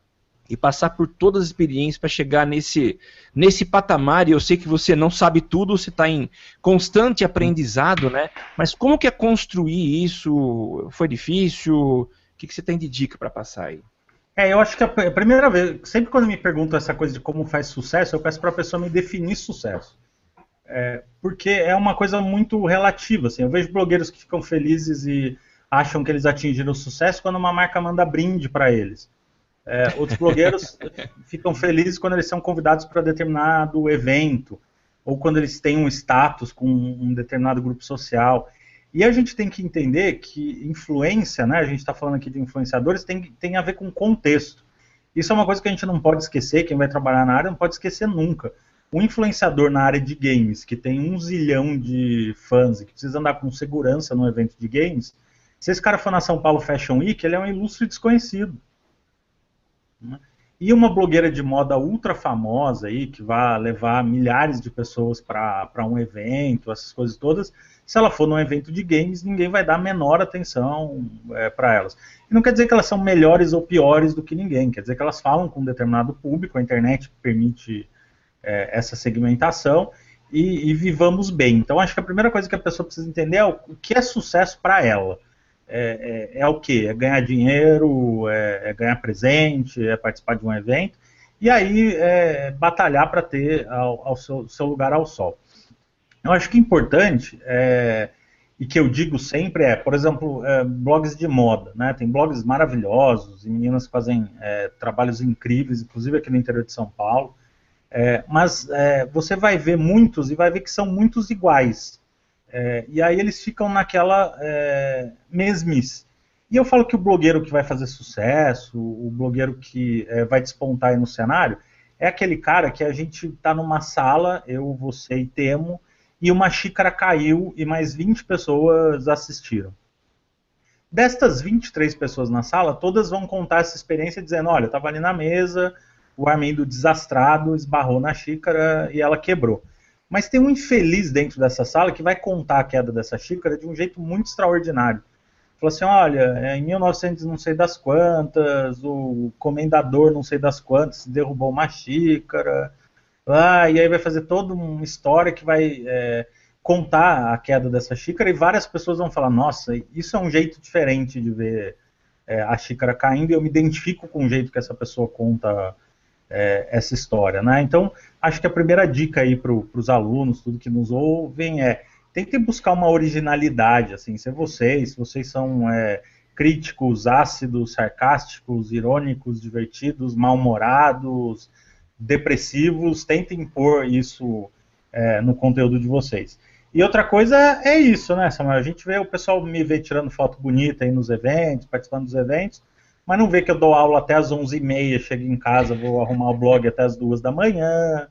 e passar por todas as experiências para chegar nesse, nesse patamar, e eu sei que você não sabe tudo, você está em constante aprendizado, né? Mas como que é construir isso? Foi difícil? O que, que você tem de dica para passar aí? É, eu acho que a primeira vez, sempre quando me perguntam essa coisa de como faz sucesso, eu peço para a pessoa me definir sucesso. É, porque é uma coisa muito relativa. Assim, eu vejo blogueiros que ficam felizes e acham que eles atingiram o sucesso quando uma marca manda brinde para eles. É, outros blogueiros ficam felizes quando eles são convidados para determinado evento, ou quando eles têm um status com um determinado grupo social. E a gente tem que entender que influência, né, a gente está falando aqui de influenciadores, tem, tem a ver com contexto. Isso é uma coisa que a gente não pode esquecer, quem vai trabalhar na área não pode esquecer nunca. Um influenciador na área de games, que tem um zilhão de fãs e que precisa andar com segurança no evento de games, se esse cara for na São Paulo Fashion Week, ele é um ilustre desconhecido. Né? E uma blogueira de moda ultra famosa aí, que vai levar milhares de pessoas para um evento, essas coisas todas, se ela for num evento de games, ninguém vai dar a menor atenção é, para elas. E não quer dizer que elas são melhores ou piores do que ninguém, quer dizer que elas falam com um determinado público, a internet permite é, essa segmentação, e, e, vivamos bem. Então, acho que a primeira coisa que a pessoa precisa entender é o, o que é sucesso para ela é, é, é, o que? É ganhar dinheiro, é, é, ganhar presente, é participar de um evento, e aí é batalhar para ter ao, ao seu, seu, lugar ao sol. Eu acho que importante, é, e que eu digo sempre é, por exemplo, é, blogs de moda, né? Tem blogs maravilhosos e meninas que fazem é, trabalhos incríveis, inclusive aqui no interior de São Paulo. mas você vai ver muitos e vai ver que são muitos iguais. É, e aí eles ficam naquela é, mesmice. E eu falo que o blogueiro que vai fazer sucesso, o blogueiro que é, vai despontar aí no cenário, é aquele cara que a gente está numa sala, eu, você e Temo, e uma xícara caiu e mais 20 pessoas assistiram. Destas 23 pessoas na sala, todas vão contar essa experiência dizendo: olha, eu estava ali na mesa, o Armindo desastrado esbarrou na xícara e ela quebrou. Mas tem um infeliz dentro dessa sala que vai contar a queda dessa xícara de um jeito muito extraordinário. Falou assim, olha, é, em 1900 não sei das quantas, o comendador não sei das quantas derrubou uma xícara, ah, e aí vai fazer toda uma história que vai é, contar a queda dessa xícara e várias pessoas vão falar, nossa, isso é um jeito diferente de ver é, a xícara caindo e eu me identifico com o jeito que essa pessoa conta é, essa história, né? Então, acho que a primeira dica aí para os alunos, tudo que nos ouvem, é tentem buscar uma originalidade, assim, se vocês, se vocês são é, críticos, ácidos, sarcásticos, irônicos, divertidos, mal-humorados, depressivos, tentem pôr isso é, no conteúdo de vocês. E outra coisa é isso, né, Samuel? A gente vê o pessoal me vê tirando foto bonita aí nos eventos, participando dos eventos, mas não vê que eu dou aula até as 11h30, chego em casa, vou arrumar o blog até as 2 da manhã,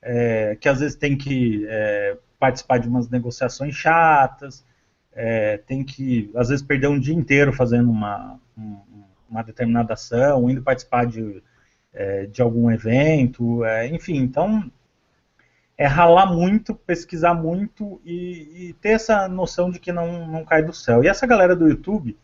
é, que às vezes tem que é, participar de umas negociações chatas, é, tem que, às vezes, perder um dia inteiro fazendo uma, uma determinada ação, indo participar de, é, de algum evento, é, enfim, então é ralar muito, pesquisar muito e, e, ter essa noção de que não, não cai do céu. E essa galera do YouTube,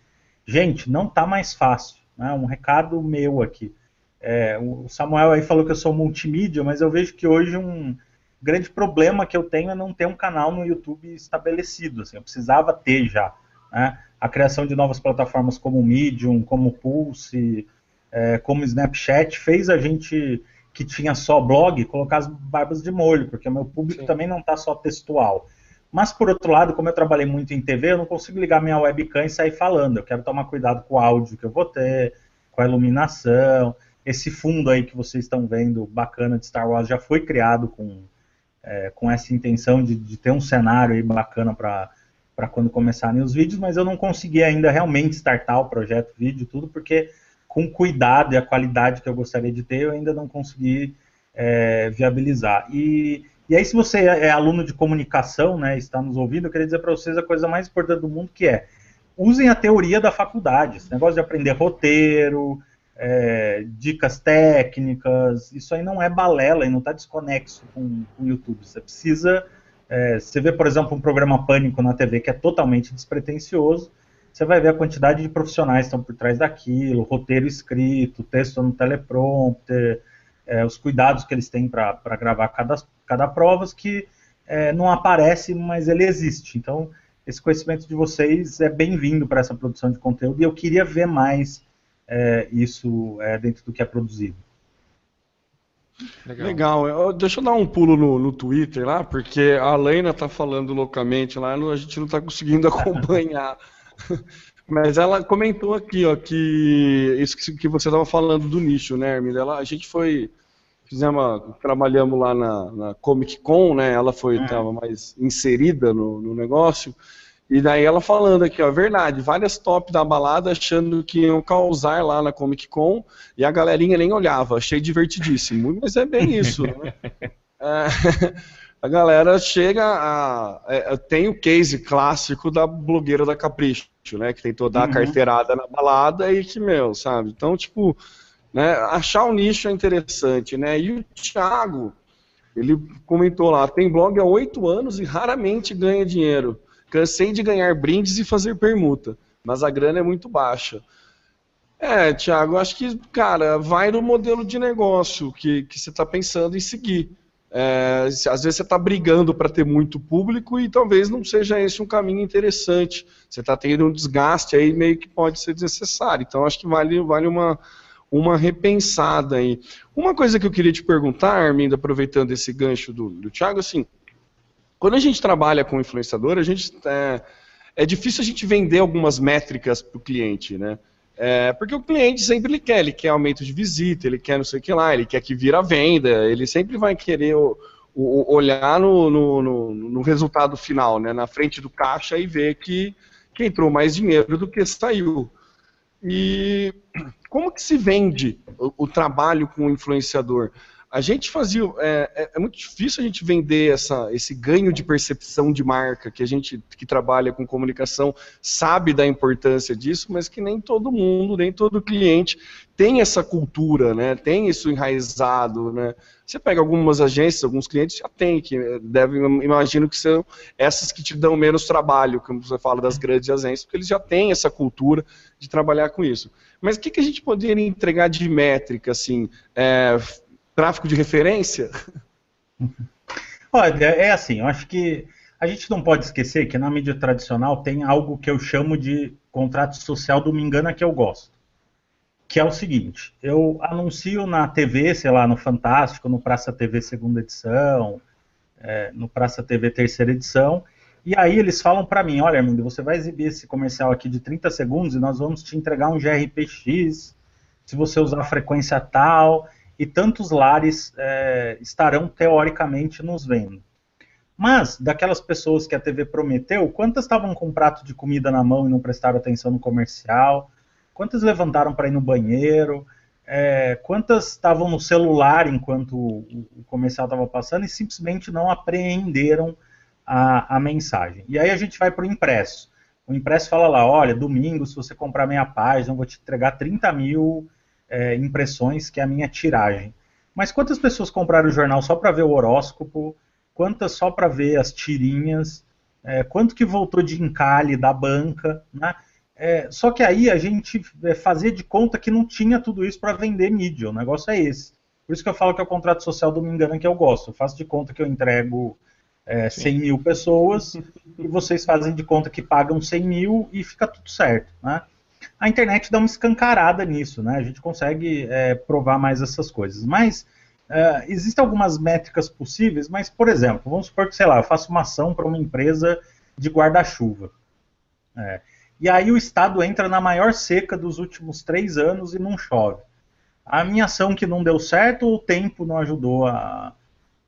gente, não tá mais fácil. Né? Um recado meu aqui. É, o Samuel aí falou que eu sou multimídia, mas eu vejo que hoje um, grande problema que eu tenho é não ter um canal no YouTube estabelecido. Assim, eu precisava ter já. Né? A criação de novas plataformas como o Medium, como o Pulse, é, como o Snapchat, fez a gente que tinha só blog colocar as barbas de molho, porque o meu público Sim. também não está só textual. Mas, por outro lado, como eu trabalhei muito em TV, eu não consigo ligar minha webcam e sair falando. Eu quero tomar cuidado com o áudio que eu vou ter, com a iluminação. Esse fundo aí que vocês estão vendo, bacana de Star Wars, já foi criado com é, com essa intenção de, de, ter um cenário aí bacana para quando começarem os vídeos, mas eu não consegui ainda realmente startar o projeto vídeo tudo, porque com cuidado e a qualidade que eu gostaria de ter, eu ainda não consegui é, viabilizar. E, e aí, se você é, é aluno de comunicação, né, está nos ouvindo, eu queria dizer para vocês a coisa mais importante do mundo que é usem a teoria da faculdade, esse negócio de aprender roteiro, é, dicas técnicas, isso aí não é balela e não está desconexo com, o YouTube. Você precisa. É, você vê, por exemplo, um programa Pânico na TV que é totalmente despretensioso, você vai ver a quantidade de profissionais que estão por trás daquilo, roteiro escrito, texto no teleprompter, é, os cuidados que eles têm para gravar cada, cada prova, que é, não aparece, mas ele existe. Então, esse conhecimento de vocês é bem-vindo para essa produção de conteúdo e eu queria ver mais é, isso é, dentro do que é produzido. Legal. Legal. Eu, deixa eu dar um pulo no, no Twitter lá, porque a Leina está falando loucamente lá, a gente não está conseguindo acompanhar. Mas ela comentou aqui, ó, que isso que você estava falando do nicho, né, Hermínia? a gente foi, fizemos, trabalhamos lá na, na Comic Con, né? Ela foi, estava é. mais inserida no, no negócio. E daí ela falando aqui, ó, verdade, várias top da balada achando que iam causar lá na Comic Con e a galerinha nem olhava, achei divertidíssimo. Mas é bem isso, né? É, a galera chega a. É, tem o case clássico da blogueira da Capricho, né? Que tentou dar uhum. a carteirada na balada e que, meu, sabe? Então, tipo, né, achar o nicho é interessante, né? E o Thiago, ele comentou lá, tem blog há oito anos e raramente ganha dinheiro. Cansei de ganhar brindes e fazer permuta, mas a grana é muito baixa. É, Thiago, acho que, cara, vai no modelo de negócio que, que você está pensando em seguir. É, às vezes você está brigando para ter muito público e talvez não seja esse um caminho interessante. Você está tendo um desgaste aí meio que pode ser desnecessário. Então acho que vale, vale uma, uma repensada aí. Uma coisa que eu queria te perguntar, Armindo, aproveitando esse gancho do, do Thiago, assim, quando a gente trabalha com influenciador, a gente é, é difícil a gente vender algumas métricas para o cliente, né? É, porque o cliente sempre ele quer, ele quer aumento de visita, ele quer não sei o que lá, ele quer que vira venda, ele sempre vai querer o, o, olhar no, no, no, no, resultado final, né, na frente do caixa e ver que, que entrou mais dinheiro do que saiu. E como que se vende o, o trabalho com o influenciador? a gente fazia. É, é, é, muito difícil a gente vender essa, esse ganho de percepção de marca, que a gente que trabalha com comunicação sabe da importância disso, mas que nem todo mundo, nem todo cliente tem essa cultura, né? Tem isso enraizado, né? Você pega algumas agências, alguns clientes já tem, que devem, imagino que são essas que te dão menos trabalho, como você fala das grandes agências, porque eles já têm essa cultura de trabalhar com isso. Mas o que, que a gente poderia entregar de métrica, assim? É, tráfico de referência? Olha, é assim, eu acho que a gente não pode esquecer que na mídia tradicional tem algo que eu chamo de contrato social do Me Engana que eu gosto. Que é o seguinte, eu anuncio na TV, sei lá, no Fantástico, no Praça TV segunda edição, é, no Praça TV terceira edição, e aí eles falam para mim, olha, Armindo, você vai exibir esse comercial aqui de 30 segundos e nós vamos te entregar um GRPX, se você usar a frequência tal, e tantos lares é, estarão teoricamente nos vendo. Mas, daquelas pessoas que a TV prometeu, quantas estavam com um prato de comida na mão e não prestaram atenção no comercial? Quantas levantaram para ir no banheiro? É, quantas estavam no celular enquanto o, o comercial estava passando e simplesmente não apreenderam a, a mensagem? E aí a gente vai para o impresso. O impresso fala lá, olha, domingo, se você comprar meia página, eu vou te entregar 30 mil é, impressões, que é a minha tiragem. Mas quantas pessoas compraram o jornal só para ver o horóscopo? Quantas só para ver as tirinhas? É, quanto que voltou de encalhe da banca? Né? É, só que aí a gente é, fazia de conta que não tinha tudo isso para vender mídia. O negócio é esse. Por isso que eu falo que é o contrato social do Me Engana que eu gosto. Eu faço de conta que eu entrego é, 100 mil pessoas e vocês fazem de conta que pagam 100 mil e fica tudo certo. Né? a internet dá uma escancarada nisso, né? A gente consegue é, provar mais essas coisas. Mas é, existem algumas métricas possíveis, mas, por exemplo, vamos supor que, sei lá, eu faço uma ação para uma empresa de guarda-chuva. É, e aí o Estado entra na maior seca dos últimos três anos e não chove. A minha ação que não deu certo ou o tempo não ajudou a,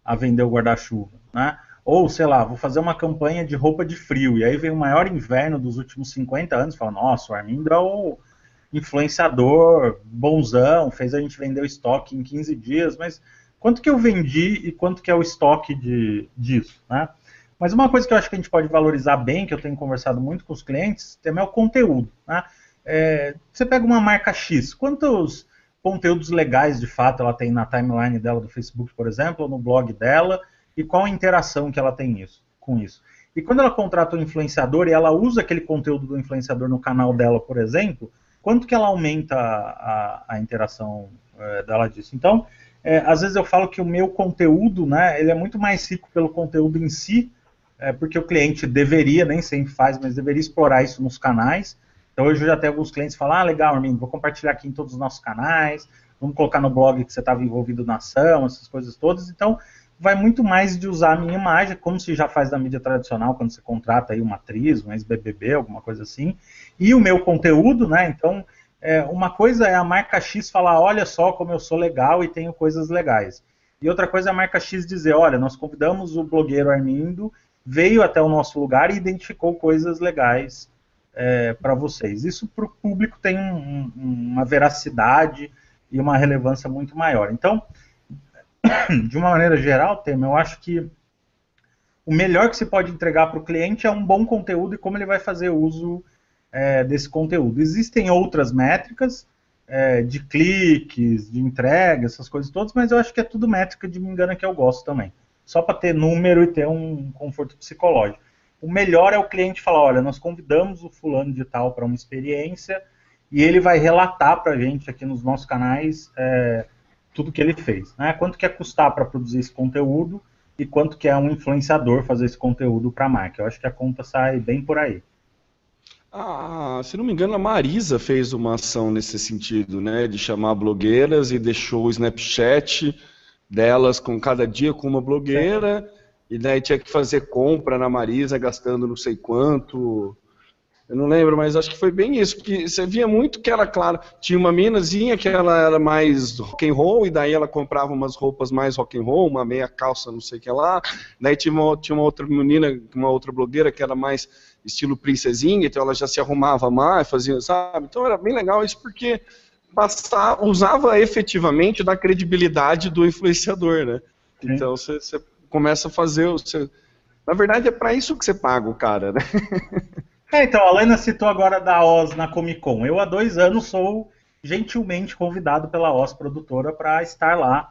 a vender o guarda-chuva, né? Ou, sei lá, vou fazer uma campanha de roupa de frio, e aí vem o maior inverno dos últimos 50 anos, fala, nossa, o Armindo é o influenciador bonzão, fez a gente vender o estoque em 15 dias, mas quanto que eu vendi e quanto que é o estoque de, disso, né? Mas uma coisa que eu acho que a gente pode valorizar bem, que eu tenho conversado muito com os clientes, também é o conteúdo, né? É, você pega uma marca X, quantos conteúdos legais de fato ela tem na timeline dela do Facebook, por exemplo, ou no blog dela, e qual a interação que ela tem isso, com isso. E quando ela contrata um influenciador e ela usa aquele conteúdo do influenciador no canal dela, por exemplo, quanto que ela aumenta a, a interação é, dela disso? Então, é, às vezes eu falo que o meu conteúdo, né, ele é muito mais rico pelo conteúdo em si, é, porque o cliente deveria, nem sempre faz, mas deveria explorar isso nos canais. Então hoje eu já tenho alguns clientes que falam, ah, legal, Armin, vou compartilhar aqui em todos os nossos canais, vamos colocar no blog que você estava envolvido na ação, essas coisas todas. Então, vai muito mais de usar a minha imagem, como se já faz na mídia tradicional, quando você contrata aí uma atriz, um ex-BBB, alguma coisa assim, e o meu conteúdo, né? Então, é, uma coisa é a marca X falar, olha só como eu sou legal e tenho coisas legais. E outra coisa é a marca X dizer, olha, nós convidamos o blogueiro Armindo, veio até o nosso lugar e identificou coisas legais é, para vocês. Isso para o público tem um, um, uma veracidade e uma relevância muito maior. Então, de uma maneira geral, Temer, eu acho que o melhor que se pode entregar para o cliente é um bom conteúdo e como ele vai fazer uso é, desse conteúdo. Existem outras métricas é, de cliques, de entrega, essas coisas todas, mas eu acho que é tudo métrica de me engana que eu gosto também. Só para ter número e ter um conforto psicológico. O melhor é o cliente falar, olha, nós convidamos o fulano de tal para uma experiência e ele vai relatar para a gente aqui nos nossos canais é, tudo que ele fez. Né? Quanto que é custar para produzir esse conteúdo e quanto que é um influenciador fazer esse conteúdo para a marca. Eu acho que a conta sai bem por aí. Ah, se não me engano, a Marisa fez uma ação nesse sentido, né? De chamar blogueiras e deixou o Snapchat delas com cada dia com uma blogueira, e daí tinha que fazer compra na Marisa, gastando não sei quanto. Eu não lembro, mas acho que foi bem isso, porque você via muito que era claro, tinha uma minazinha que ela era mais rock and roll e daí ela comprava umas roupas mais rock and roll, uma meia calça, não sei o que lá. Daí tinha uma, tinha uma outra menina, uma outra blogueira que era mais estilo princesinha, então ela já se arrumava mais, fazia, sabe? Então era bem legal isso porque passar, usava efetivamente da credibilidade do influenciador, né? Sim. Então você, começa a fazer. Você, na verdade, é para isso que você paga o cara, né? É, então, a Lena citou agora da Oz na Comic Con. Eu há dois anos sou gentilmente convidado pela Oz produtora para estar lá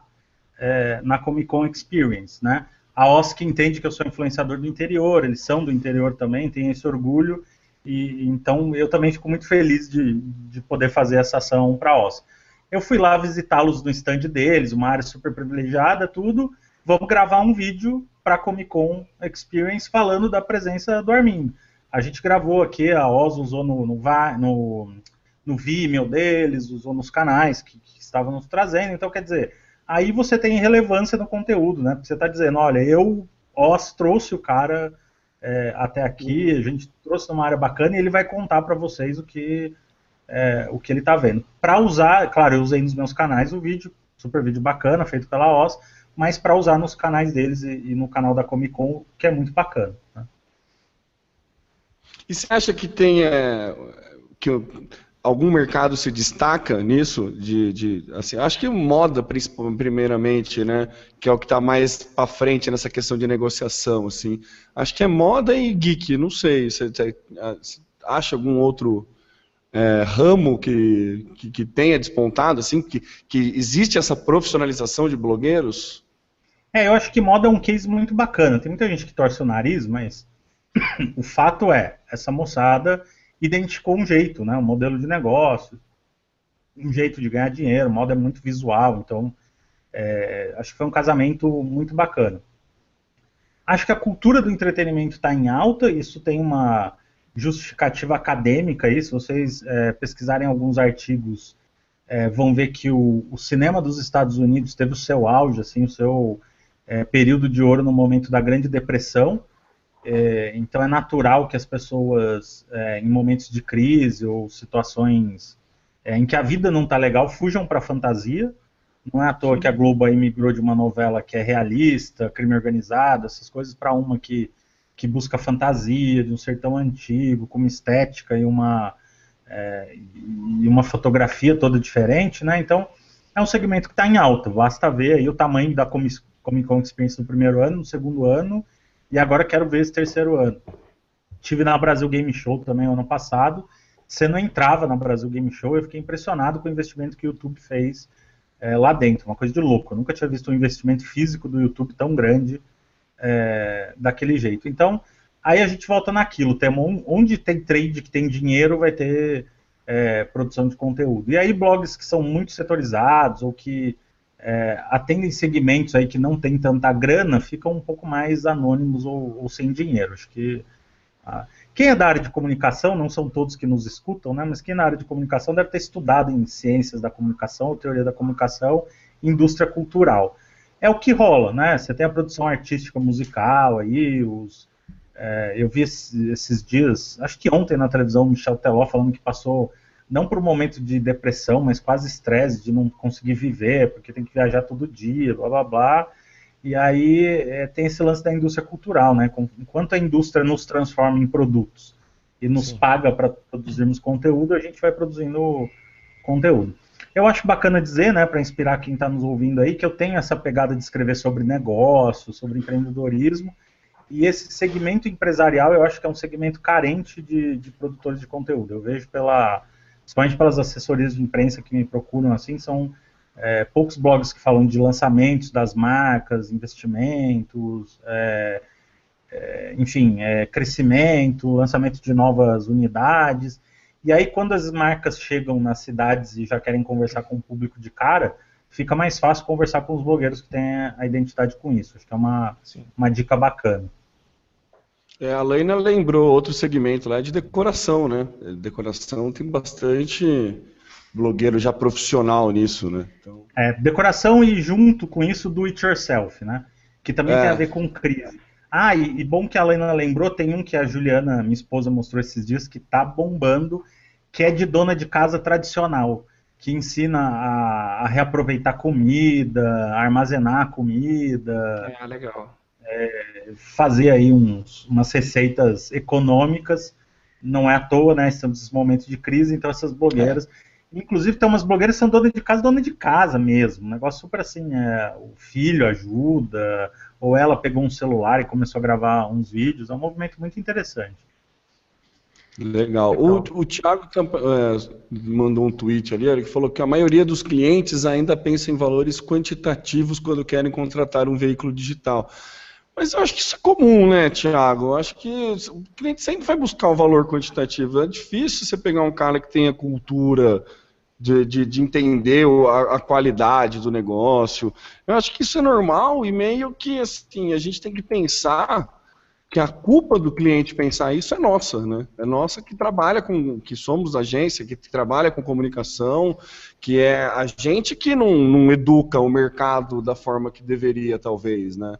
é, na Comic Con Experience, né? A Oz que entende que eu sou influenciador do interior, eles são do interior também, tem esse orgulho, e então eu também fico muito feliz de, de poder fazer essa ação para a Oz. Eu fui lá visitá-los no stand deles, uma área super privilegiada, tudo. Vamos gravar um vídeo para a Comic Con Experience falando da presença do Armin. A gente gravou aqui, a Oz usou no, no, no, no Vimeo deles, usou nos canais que, que, estavam nos trazendo. Então, quer dizer, aí você tem relevância no conteúdo, né? Você está dizendo, olha, eu, Oz, trouxe o cara é, até aqui, a gente trouxe numa área bacana e ele vai contar para vocês o que, é, o que ele está vendo. Para usar, claro, eu usei nos meus canais o vídeo, super vídeo bacana, feito pela Oz, mas para usar nos canais deles e, e, no canal da Comic Con, que é muito bacana. Né? E você acha que tem é, que algum mercado se destaca nisso? De, de assim, acho que moda primeiramente, né? Que é o que está mais para frente nessa questão de negociação, assim. Acho que é moda e geek, não sei. Você, você acha algum outro é, ramo que, que, que, tenha despontado, assim, que, que existe essa profissionalização de blogueiros? É, eu acho que moda é um case muito bacana. Tem muita gente que torce o nariz, mas o fato é, essa moçada identificou um jeito, né, um modelo de negócio, um jeito de ganhar dinheiro, o modo é muito visual, então é, acho que foi um casamento muito bacana. Acho que a cultura do entretenimento está em alta, isso tem uma justificativa acadêmica aí, se vocês é, pesquisarem alguns artigos, é, vão ver que o, o, cinema dos Estados Unidos teve o seu auge, assim, o seu é, período de ouro no momento da Grande Depressão, é, então é natural que as pessoas, é, em momentos de crise ou situações é, em que a vida não está legal, fujam para a fantasia. Não é à toa Sim. que a Globo aí migrou de uma novela que é realista, crime organizado, essas coisas, para uma que, que busca fantasia, de um sertão antigo, com uma estética e uma, é, e uma fotografia toda diferente. Né? Então é um segmento que está em alta. Basta ver aí o tamanho da Comic Con Experience no primeiro ano, no segundo ano e agora quero ver esse terceiro ano. Tive na Brasil Game Show também ano passado. Você não entrava na Brasil Game Show, eu fiquei impressionado com o investimento que o YouTube fez é, lá dentro, uma coisa de louco. Eu nunca tinha visto um investimento físico do YouTube tão grande é, daquele jeito. Então, aí a gente volta naquilo, temos onde tem trade que tem dinheiro, vai ter é, produção de conteúdo. E aí blogs que são muito setorizados ou que é, atendem segmentos aí que não tem tanta grana, ficam um pouco mais anônimos ou, ou sem dinheiro. Acho que ah, quem é da área de comunicação, não são todos que nos escutam, né, mas quem é na área de comunicação deve ter estudado em ciências da comunicação, ou teoria da comunicação, indústria cultural. É o que rola, né? Você tem a produção artística musical aí, os, é, eu vi esses, esses, dias, acho que ontem na televisão, Michel Teló falando que passou não por um momento de depressão, mas quase estresse de não conseguir viver, porque tem que viajar todo dia, blá blá blá. E aí é, tem esse lance da indústria cultural, né? Enquanto a indústria nos transforma em produtos e nos Sim. paga para produzirmos conteúdo, a gente vai produzindo conteúdo. Eu acho bacana dizer, né, para inspirar quem está nos ouvindo aí, que eu tenho essa pegada de escrever sobre negócio, sobre empreendedorismo, e esse segmento empresarial eu acho que é um segmento carente de, de produtores de conteúdo. Eu vejo pela principalmente pelas assessorias de imprensa que me procuram, assim, são é, poucos blogs que falam de lançamentos das marcas, investimentos, é, é, enfim, é, crescimento, lançamento de novas unidades. E aí, quando as marcas chegam nas cidades e já querem conversar com o público de cara, fica mais fácil conversar com os blogueiros que têm a identidade com isso. Acho que é uma, uma dica bacana. É, a Leina lembrou outro segmento lá de decoração, né? Decoração tem bastante blogueiro já profissional nisso, né? Então... É, decoração e junto com isso do it yourself, né? Que também é. tem a ver com crise. Ah, e, e, bom que a Leina lembrou, tem um que a Juliana, minha esposa, mostrou esses dias que tá bombando, que é de dona de casa tradicional, que ensina a, a reaproveitar comida, a armazenar comida. É, legal é, fazer aí uns, umas receitas econômicas. Não é à toa, né? Estamos nesse momento de crise, então essas blogueiras. Inclusive tem umas blogueiras que são donas de casa, dona de casa mesmo. Um negócio super assim, é, o filho ajuda, ou ela pegou um celular e começou a gravar uns vídeos. É um movimento muito interessante. Legal. O, o Thiago é, mandou um tweet ali, ele falou que a maioria dos clientes ainda pensa em valores quantitativos quando querem contratar um veículo digital. Mas eu acho que isso é comum, né, Thiago? Eu acho que o cliente sempre vai buscar o valor quantitativo. É difícil você pegar um cara que tenha cultura de, de, de entender a, a, qualidade do negócio. Eu acho que isso é normal e meio que assim, a gente tem que pensar que a culpa do cliente pensar isso é nossa, né? É nossa que trabalha com, que somos agência, que trabalha com comunicação, que é a gente que não, não educa o mercado da forma que deveria, talvez, né?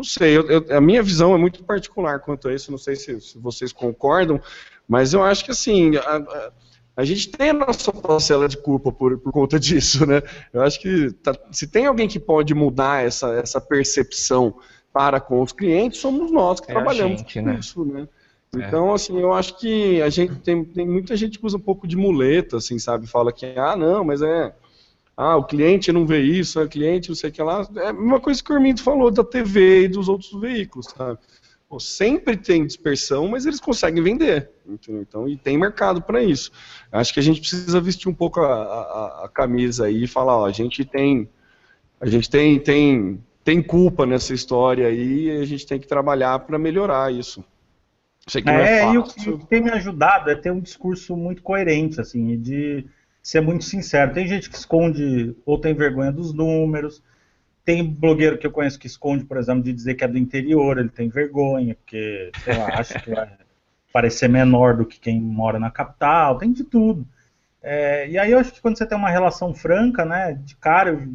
Não sei, eu, eu, a minha visão é muito particular quanto a isso, não sei se, se vocês concordam, mas eu acho que assim, a, a, a, gente tem a nossa parcela de culpa por, por conta disso, né? Eu acho que tá, se tem alguém que pode mudar essa, essa percepção para com os clientes somos nós que é trabalhamos gente, com né? isso, né? É. Então, assim, eu acho que a gente tem, tem muita gente que usa um pouco de muleta, assim, sabe? Fala que, ah, não, mas é. Ah, o cliente não vê isso, é cliente não sei o que lá. É a mesma coisa que o Armindo falou da TV e dos outros veículos, sabe? Pô, sempre tem dispersão, mas eles conseguem vender. Entendeu? Então, e tem mercado para isso. Acho que a gente precisa vestir um pouco a, a, a camisa aí e falar, ó, a gente tem. A gente tem, tem tem culpa nessa história aí e a gente tem que trabalhar para melhorar isso. Sei que é, é e o que tem me ajudado é ter um discurso muito coerente, assim, de ser muito sincero. Tem gente que esconde ou tem vergonha dos números. Tem blogueiro que eu conheço que esconde, por exemplo, de dizer que é do interior, ele tem vergonha, porque, sei lá, acha que vai parecer menor do que quem mora na capital, tem de tudo. É, e aí eu acho que quando você tem uma relação franca, né, de cara, eu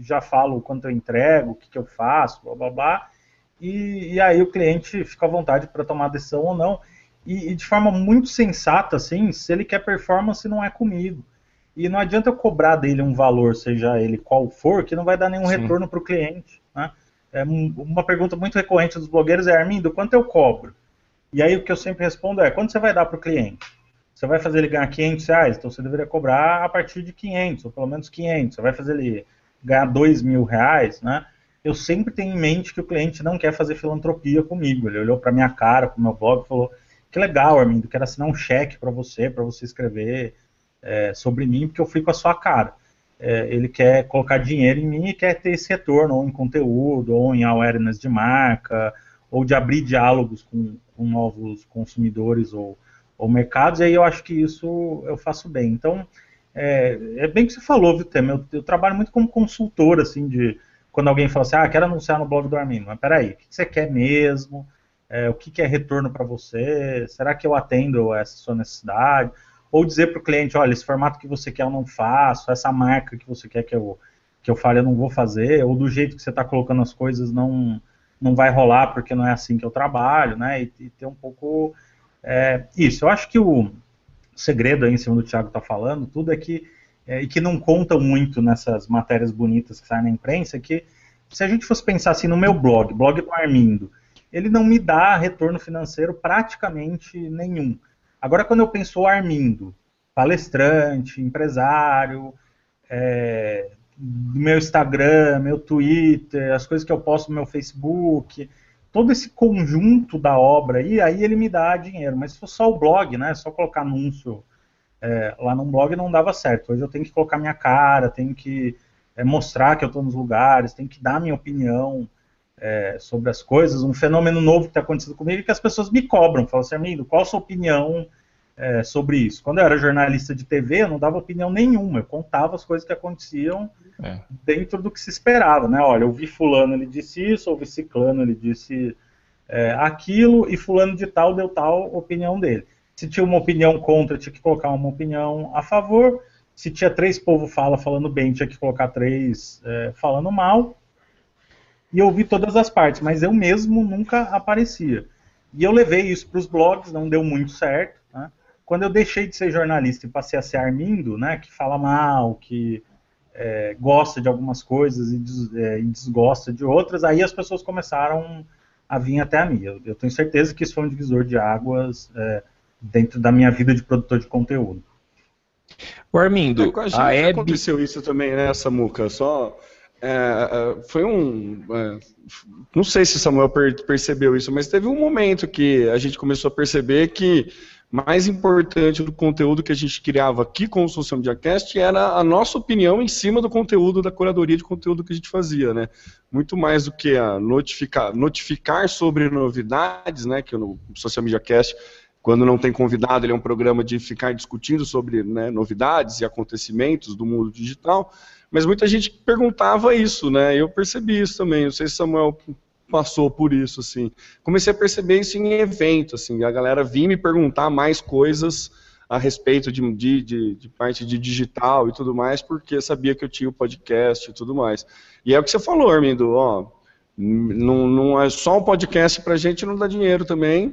já falo quanto eu entrego, o que, que eu faço, blá blá blá. E, e aí o cliente fica à vontade para tomar decisão ou não. E, e, de forma muito sensata, assim, se ele quer performance, não é comigo. E não adianta eu cobrar dele um valor, seja ele qual for, que não vai dar nenhum Sim. retorno para o cliente. Né? É uma pergunta muito recorrente dos blogueiros é, Armindo, quanto eu cobro? E aí o que eu sempre respondo é, quanto você vai dar para o cliente? Você vai fazer ele ganhar 500 reais, então você deveria cobrar a partir de 500, ou pelo menos 500. Você vai fazer ele ganhar dois mil reais, né? Eu sempre tenho em mente que o cliente não quer fazer filantropia comigo. Ele olhou para minha cara, para o meu blog, e falou: que legal, Armindo, quero assinar um cheque para você, para você escrever é, sobre mim, porque eu fui com a sua cara. É, ele quer colocar dinheiro em mim e quer ter esse retorno, ou em conteúdo, ou em awareness de marca, ou de abrir diálogos com, com novos consumidores ou, ou mercados, e aí eu acho que isso eu faço bem. Então, é, é bem que você falou, viu, Temer? Eu, eu, trabalho muito como consultor, assim, de quando alguém fala assim, ah, quero anunciar no blog do Armin. Mas peraí, o que você quer mesmo? É, o que é retorno para você? Será que eu atendo essa sua necessidade? Ou dizer para o cliente, olha, esse formato que você quer eu não faço, essa marca que você quer que eu, que eu fale eu não vou fazer, ou do jeito que você está colocando as coisas não, não vai rolar porque não é assim que eu trabalho, né? E, e ter um pouco é, isso. Eu acho que o, segredo aí em cima do Thiago está falando, tudo é que, é, e que não contam muito nessas matérias bonitas que saem na imprensa, é que se a gente fosse pensar assim no meu blog, blog do Armindo, ele não me dá retorno financeiro praticamente nenhum. Agora, quando eu penso Armindo, palestrante, empresário, é, meu Instagram, meu Twitter, as coisas que eu posto no meu Facebook, todo esse conjunto da obra e aí ele me dá dinheiro. Mas se for só o blog, né, só colocar anúncio é, lá no blog não dava certo. Hoje eu tenho que colocar minha cara, tenho que é, mostrar que eu estou nos lugares, tenho que dar minha opinião é, sobre as coisas. Um fenômeno novo que está acontecendo comigo é que as pessoas me cobram, falam assim, Armindo, qual a sua opinião é, sobre isso? Quando eu era jornalista de TV, eu não dava opinião nenhuma, eu contava as coisas que aconteciam é. dentro do que se esperava, né? Olha, eu vi fulano, ele disse isso, ouvi ciclano, ele disse é, aquilo, e fulano de tal deu tal opinião dele. Se tinha uma opinião contra, tinha que colocar uma opinião a favor. Se tinha três povo fala falando bem, tinha que colocar três é, falando mal. E eu vi todas as partes, mas eu mesmo nunca aparecia. E eu levei isso para os blogs, não deu muito certo. Né? Quando eu deixei de ser jornalista e passei a ser Armindo, né, que fala mal, que é, gosta de algumas coisas e, des, é, e, desgosta de outras, aí as pessoas começaram a vir até a mim. Eu, eu tenho certeza que isso foi um divisor de águas é, dentro da minha vida de produtor de conteúdo. O Armindo, é, com a, gente a Hebe... aconteceu isso também, né, Samuca? Só é, é foi um. É, não sei se Samuel percebeu isso, mas teve um momento que a gente começou a perceber que mais importante do conteúdo que a gente criava aqui com o Social Media Cast era a nossa opinião em cima do conteúdo da curadoria de conteúdo que a gente fazia, né? Muito mais do que a notificar, notificar sobre novidades, né? Que no Social Media Cast, quando não tem convidado, ele é um programa de ficar discutindo sobre né, novidades e acontecimentos do mundo digital. Mas muita gente perguntava isso, né? Eu percebi isso também. Não sei se Samuel passou por isso, assim. Comecei a perceber isso em evento, assim, a galera vinha me perguntar mais coisas a respeito de, de, de, parte de digital e tudo mais, porque sabia que eu tinha o podcast e tudo mais. E é o que você falou, Armindo, ó, não, não é só um podcast pra gente não dá dinheiro também,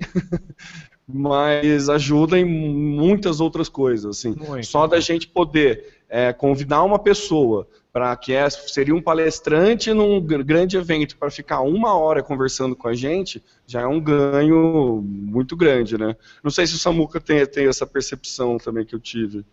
mas ajuda em muitas outras coisas, assim. Muito. Só da gente poder é, convidar uma pessoa para que é, seria um palestrante num grande evento para ficar uma hora conversando com a gente, já é um ganho muito grande, né? Não sei se o Samuca tem, tem essa percepção também que eu tive.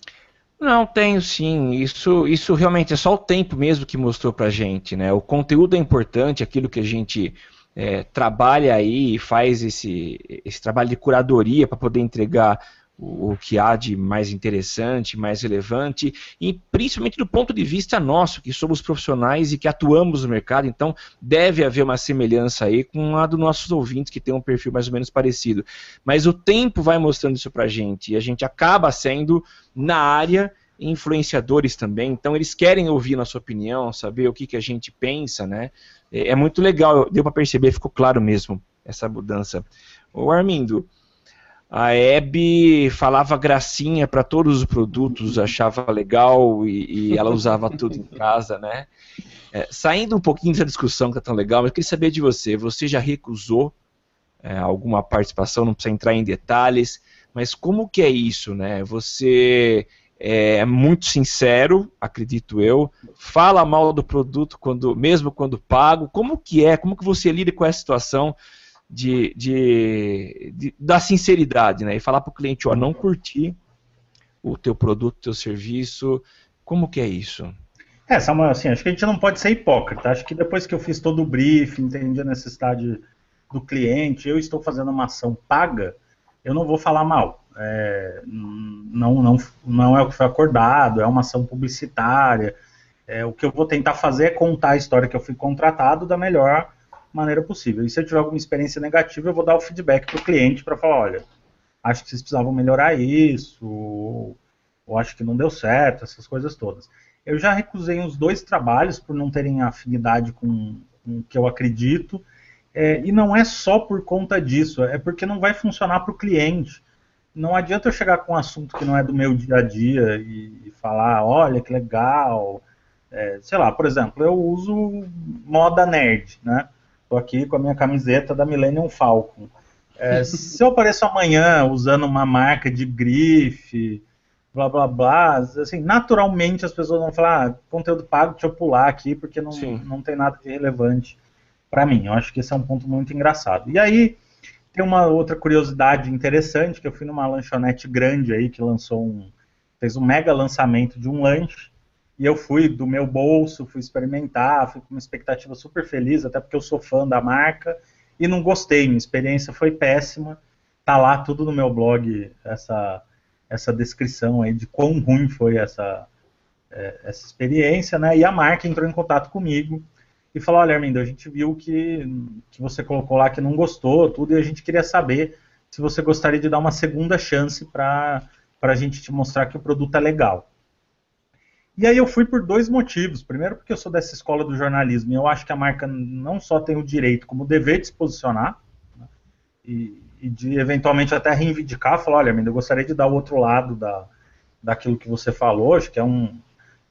Não, tenho sim. Isso, isso realmente é só o tempo mesmo que mostrou pra gente, né? O conteúdo é importante, aquilo que a gente é, trabalha aí e faz esse, esse trabalho de curadoria para poder entregar o, que há de mais interessante, mais relevante, e principalmente do ponto de vista nosso, que somos profissionais e que atuamos no mercado, então deve haver uma semelhança aí com a dos nossos ouvintes que tem um perfil mais ou menos parecido. Mas o tempo vai mostrando isso pra gente, e a gente acaba sendo, na área, influenciadores também, então eles querem ouvir nossa opinião, saber o que, que a gente pensa, né? É, é muito legal, deu para perceber, ficou claro mesmo essa mudança. O Armindo, a Hebe falava gracinha para todos os produtos, achava legal e, e ela usava tudo em casa, né? É, saindo um pouquinho dessa discussão que é tão legal, eu queria saber de você. Você já recusou é, alguma participação? Não precisa entrar em detalhes, mas como que é isso, né? Você é muito sincero, acredito eu, fala mal do produto quando, mesmo quando pago. Como que é? Como que você lida com essa situação? de, de, de da sinceridade, né? E falar para o cliente, ó, não curti o teu produto, o teu serviço. Como que é isso? É, Samuel, assim, acho que a gente não pode ser hipócrita. Acho que depois que eu fiz todo o briefing, entendi a necessidade do cliente, eu estou fazendo uma ação paga, eu não vou falar mal. É, não, não, não é o que foi acordado, é uma ação publicitária. É, o que eu vou tentar fazer é contar a história que eu fui contratado da melhor maneira possível. E se eu tiver alguma experiência negativa, eu vou dar o feedback para o cliente para falar, olha, acho que vocês precisavam melhorar isso, ou, ou, acho que não deu certo, essas coisas todas. Eu já recusei os dois trabalhos por não terem afinidade com, com o que eu acredito, é, e não é só por conta disso, é porque não vai funcionar para o cliente. Não adianta eu chegar com um assunto que não é do meu dia a dia e, falar, olha que legal, é, sei lá, por exemplo, eu uso moda nerd, né? Estou aqui com a minha camiseta da Millennium Falcon. É, se eu apareço amanhã usando uma marca de grife, blá blá blá, assim, naturalmente as pessoas vão falar, ah, conteúdo pago, deixa eu pular aqui, porque não, não tem nada de relevante para mim. Eu acho que esse é um ponto muito engraçado. E aí, tem uma outra curiosidade interessante, que eu fui numa lanchonete grande aí, que lançou um, fez um mega lançamento de um lanche, e eu fui do meu bolso, fui experimentar, fui com uma expectativa super feliz, até porque eu sou fã da marca, e não gostei, minha experiência foi péssima. Tá lá tudo no meu blog, essa, essa descrição aí de quão ruim foi essa, é, essa experiência, né? E a marca entrou em contato comigo e falou, olha, Armindo, a gente viu que, que você colocou lá que não gostou, tudo, e a gente queria saber se você gostaria de dar uma segunda chance para a gente te mostrar que o produto é legal. E aí eu fui por dois motivos. Primeiro, porque eu sou dessa escola do jornalismo e eu acho que a marca não só tem o direito, como o dever de se posicionar né, e, e, de eventualmente até reivindicar, falar, olha, eu gostaria de dar o outro lado da, daquilo que você falou, acho que é um,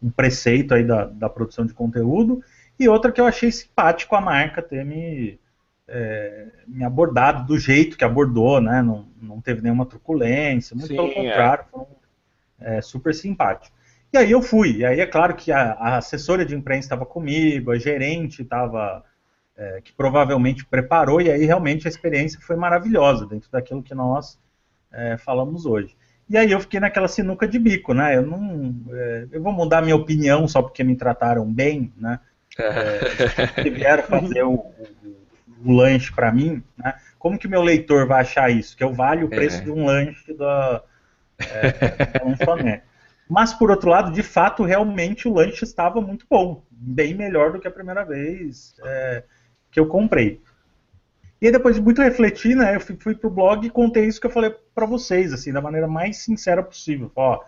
um preceito aí da, da produção de conteúdo. E outra que eu achei simpático a marca ter me, é, me abordado do jeito que abordou, né? Não, não teve nenhuma truculência, muito Sim, pelo é. contrário, é. foram é, super simpáticos. E aí eu fui. E aí é claro que a, a assessora de imprensa estava comigo, a gerente estava. É, que provavelmente preparou, e aí realmente a experiência foi maravilhosa, dentro daquilo que nós é, falamos hoje. E aí eu fiquei naquela sinuca de bico, né? Eu não. É, eu vou mudar minha opinião só porque me trataram bem, né? É, que vieram fazer o, o, o lanche para mim, né? Como que meu leitor vai achar isso? Que eu valho o preço é. de um lanche da, é, da lanchonete. Mas, por outro lado, de fato, realmente o lanche estava muito bom. Bem melhor do que a primeira vez é, que eu comprei. E aí, depois de muito refletir, né, eu fui, fui pro blog e contei isso que eu falei para vocês, assim, da maneira mais sincera possível. Ó,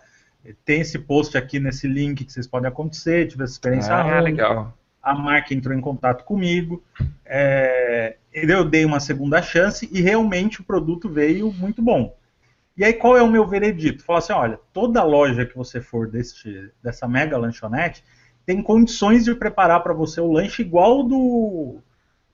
tem esse post aqui nesse link que vocês podem acontecer, tive essa experiência. Ah, legal. A marca entrou em contato comigo, é, eu dei uma segunda chance e realmente o produto veio muito bom. E aí qual é o meu veredito? Fala assim, olha, toda loja que você for deste, dessa mega lanchonete tem condições de preparar para você o lanche igual do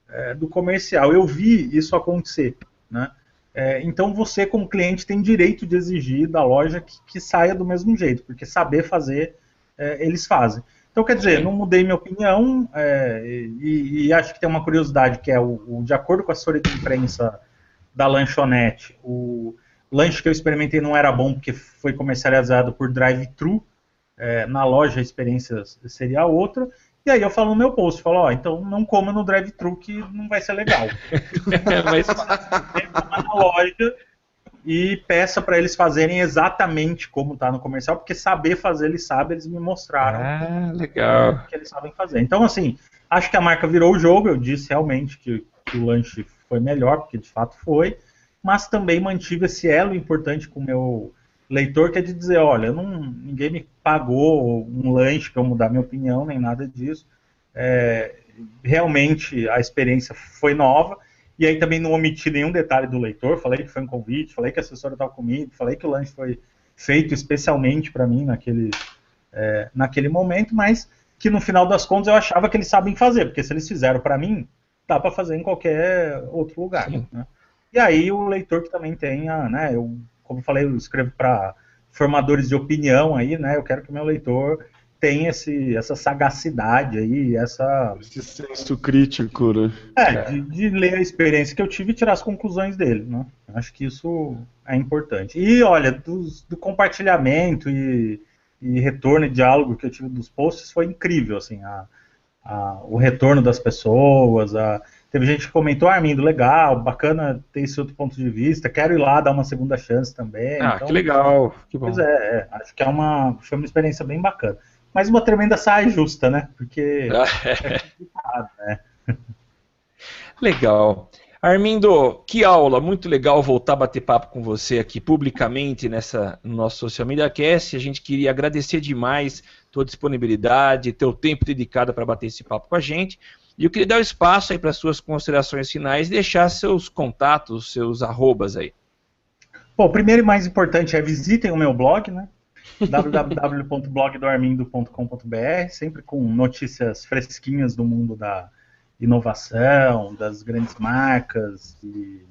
é, do comercial. Eu vi isso acontecer. Né? É, então você, como cliente, tem direito de exigir da loja que, que saia do mesmo jeito, porque saber fazer, é, eles fazem. Então, quer dizer, não mudei minha opinião é, e, e, acho que tem uma curiosidade que é o, o, de acordo com a assessoria de imprensa da lanchonete, o lanche que eu experimentei não era bom porque foi comercializado por drive-thru. É, na loja a experiência seria outra. E aí eu falo no meu post, falo, ó, então não coma no drive-thru que não vai ser legal. Mas na loja e peça para eles fazerem exatamente como está no comercial, porque saber fazer eles sabem, eles me mostraram ah, legal. que eles sabem fazer. Então, assim, acho que a marca virou o jogo, eu disse realmente que, que o lanche foi melhor, porque de fato foi, mas também mantive esse elo importante com o meu leitor que é de dizer, olha, não, ninguém me pagou um lanche para eu mudar minha opinião, nem nada disso. É, realmente a experiência foi nova, e aí também não omiti nenhum detalhe do leitor, falei que foi um convite, falei que a assessora estava comigo, falei que o lanche foi feito especialmente para mim naquele, é, naquele momento, mas que no final das contas eu achava que eles sabem fazer, porque se eles fizeram para mim, dá para fazer em qualquer outro lugar. Né? E aí o leitor que também tenha, né, eu como eu falei, eu escrevo para formadores de opinião aí, né? Eu quero que o meu leitor tenha esse, essa sagacidade aí, essa... Esse senso crítico, né? É, de, de, ler a experiência que eu tive e tirar as conclusões dele, né? Acho que isso é importante. E, olha, do, do compartilhamento e, e retorno e diálogo que eu tive dos posts foi incrível, assim, a, a, o retorno das pessoas, a, Teve gente que comentou, ah, Armindo, legal, bacana ter esse outro ponto de vista, quero ir lá dar uma segunda chance também. Ah, então, que legal, que bom. Pois é, é, acho que é uma, foi uma experiência bem bacana. Mas uma tremenda saia justa, né? Porque é complicado, né? Legal. Armindo, que aula, muito legal voltar a bater papo com você aqui publicamente nessa no nosso Social Media Cast. A gente queria agradecer demais tua disponibilidade, teu tempo dedicado para bater esse papo com a gente. E eu queria dar o espaço aí para suas considerações finais e deixar seus contatos, seus arrobas aí. Bom, o primeiro e mais importante é visitem o meu blog, né? www.blogdoarmindo.com.br, sempre com notícias fresquinhas do mundo da inovação, das grandes marcas e,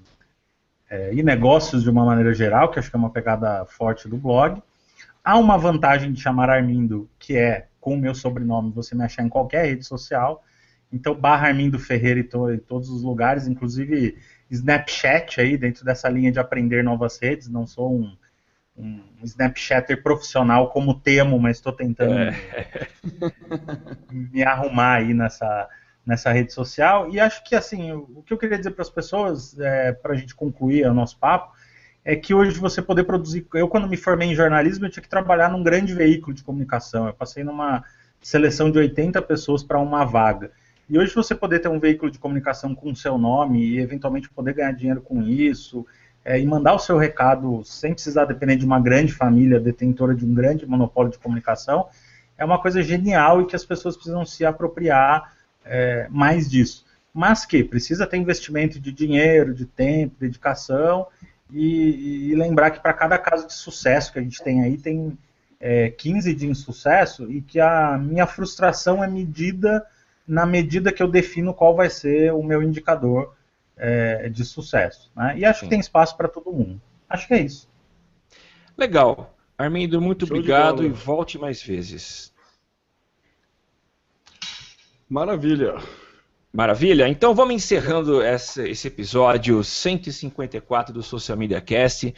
é, e negócios de uma maneira geral, que acho que é uma pegada forte do blog. Há uma vantagem de chamar Armindo, que é com o meu sobrenome você me achar em qualquer rede social. Então, barra Armindo Ferreira em, to, em, todos os lugares, inclusive Snapchat aí, dentro dessa linha de aprender novas redes. Não sou um, um Snapchatter profissional como temo, mas estou tentando é. me arrumar aí nessa, nessa rede social. E acho que, assim, o que eu queria dizer para as pessoas, é, para a gente concluir o nosso papo, é que hoje você poder produzir. Eu, quando me formei em jornalismo, eu tinha que trabalhar num grande veículo de comunicação. Eu passei numa seleção de 80 pessoas para uma vaga. E hoje você poder ter um veículo de comunicação com o seu nome e eventualmente poder ganhar dinheiro com isso é, e mandar o seu recado sem precisar depender de uma grande família detentora de um grande monopólio de comunicação é uma coisa genial e que as pessoas precisam se apropriar é, mais disso. Mas que precisa ter investimento de dinheiro, de tempo, dedicação e, e lembrar que para cada caso de sucesso que a gente tem aí, tem é, 15 de insucesso e que a minha frustração é medida na medida que eu defino qual vai ser o meu indicador é, de sucesso. Né? E acho Sim. que tem espaço para todo mundo. Acho que é isso. Legal. Armindo, muito Show obrigado e volte mais vezes. Maravilha. Maravilha. Então vamos encerrando esse episódio 154 do Social Media Cast.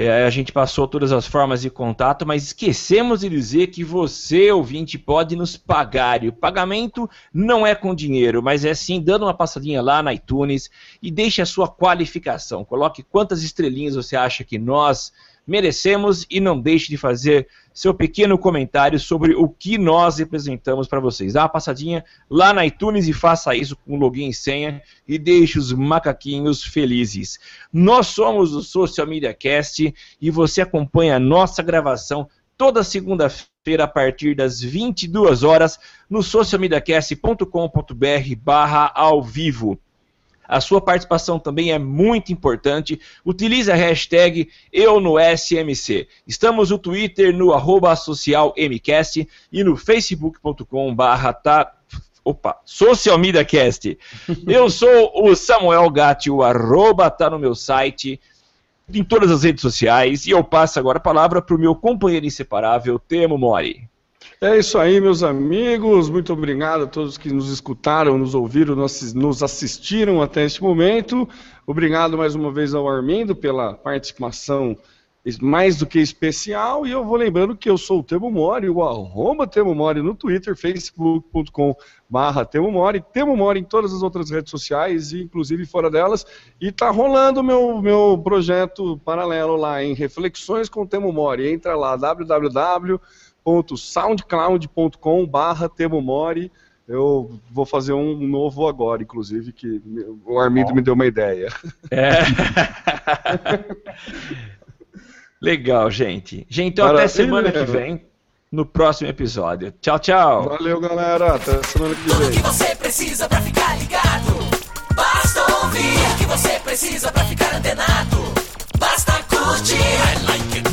É, a gente passou todas as formas de contato, mas esquecemos de dizer que você, ouvinte, pode nos pagar. E o pagamento não é com dinheiro, mas é sim dando uma passadinha lá na iTunes e deixe a sua qualificação. Coloque quantas estrelinhas você acha que nós merecemos e não deixe de fazer seu pequeno comentário sobre o que nós representamos para vocês. Dá uma passadinha lá na iTunes e faça isso com login e senha e deixe os macaquinhos felizes. Nós somos o Social Media Cast e você acompanha a nossa gravação toda segunda-feira a partir das 22 horas no socialmediacast.com.br barra ao vivo. A sua participação também é muito importante. Utilize a hashtag Eu no SMC. Estamos no Twitter no arroba socialmcast e no facebook.com barra Opa, Social Media Cast. Eu sou o Samuel Gatti, o arroba tá no meu site, em todas as redes sociais, e eu passo agora a palavra para o meu companheiro inseparável, Temo Mori. É isso aí, meus amigos. Muito obrigado a todos que nos escutaram, nos ouviram, nos assistiram até este momento. Obrigado mais uma vez ao Armindo pela participação mais do que especial. E eu vou lembrando que eu sou o Temo Mori, o arroba Temo Mori no Twitter, facebook.com Temo Mori, Temo Mori em todas as outras redes sociais, inclusive fora delas. E tá rolando meu meu projeto paralelo lá em Reflexões com Temo Mori. Entra lá, www www.soundcloud.com barra Temomori. Eu vou fazer um novo agora, inclusive, que o Armindo me deu uma ideia. É. Legal, gente. Gente, então até semana que vem, no próximo episódio. Tchau, tchau. Valeu, galera. Até semana que vem. Tudo que você precisa pra ficar ligado. Basta ouvir o que você precisa pra ficar antenado. Basta curtir. I like it.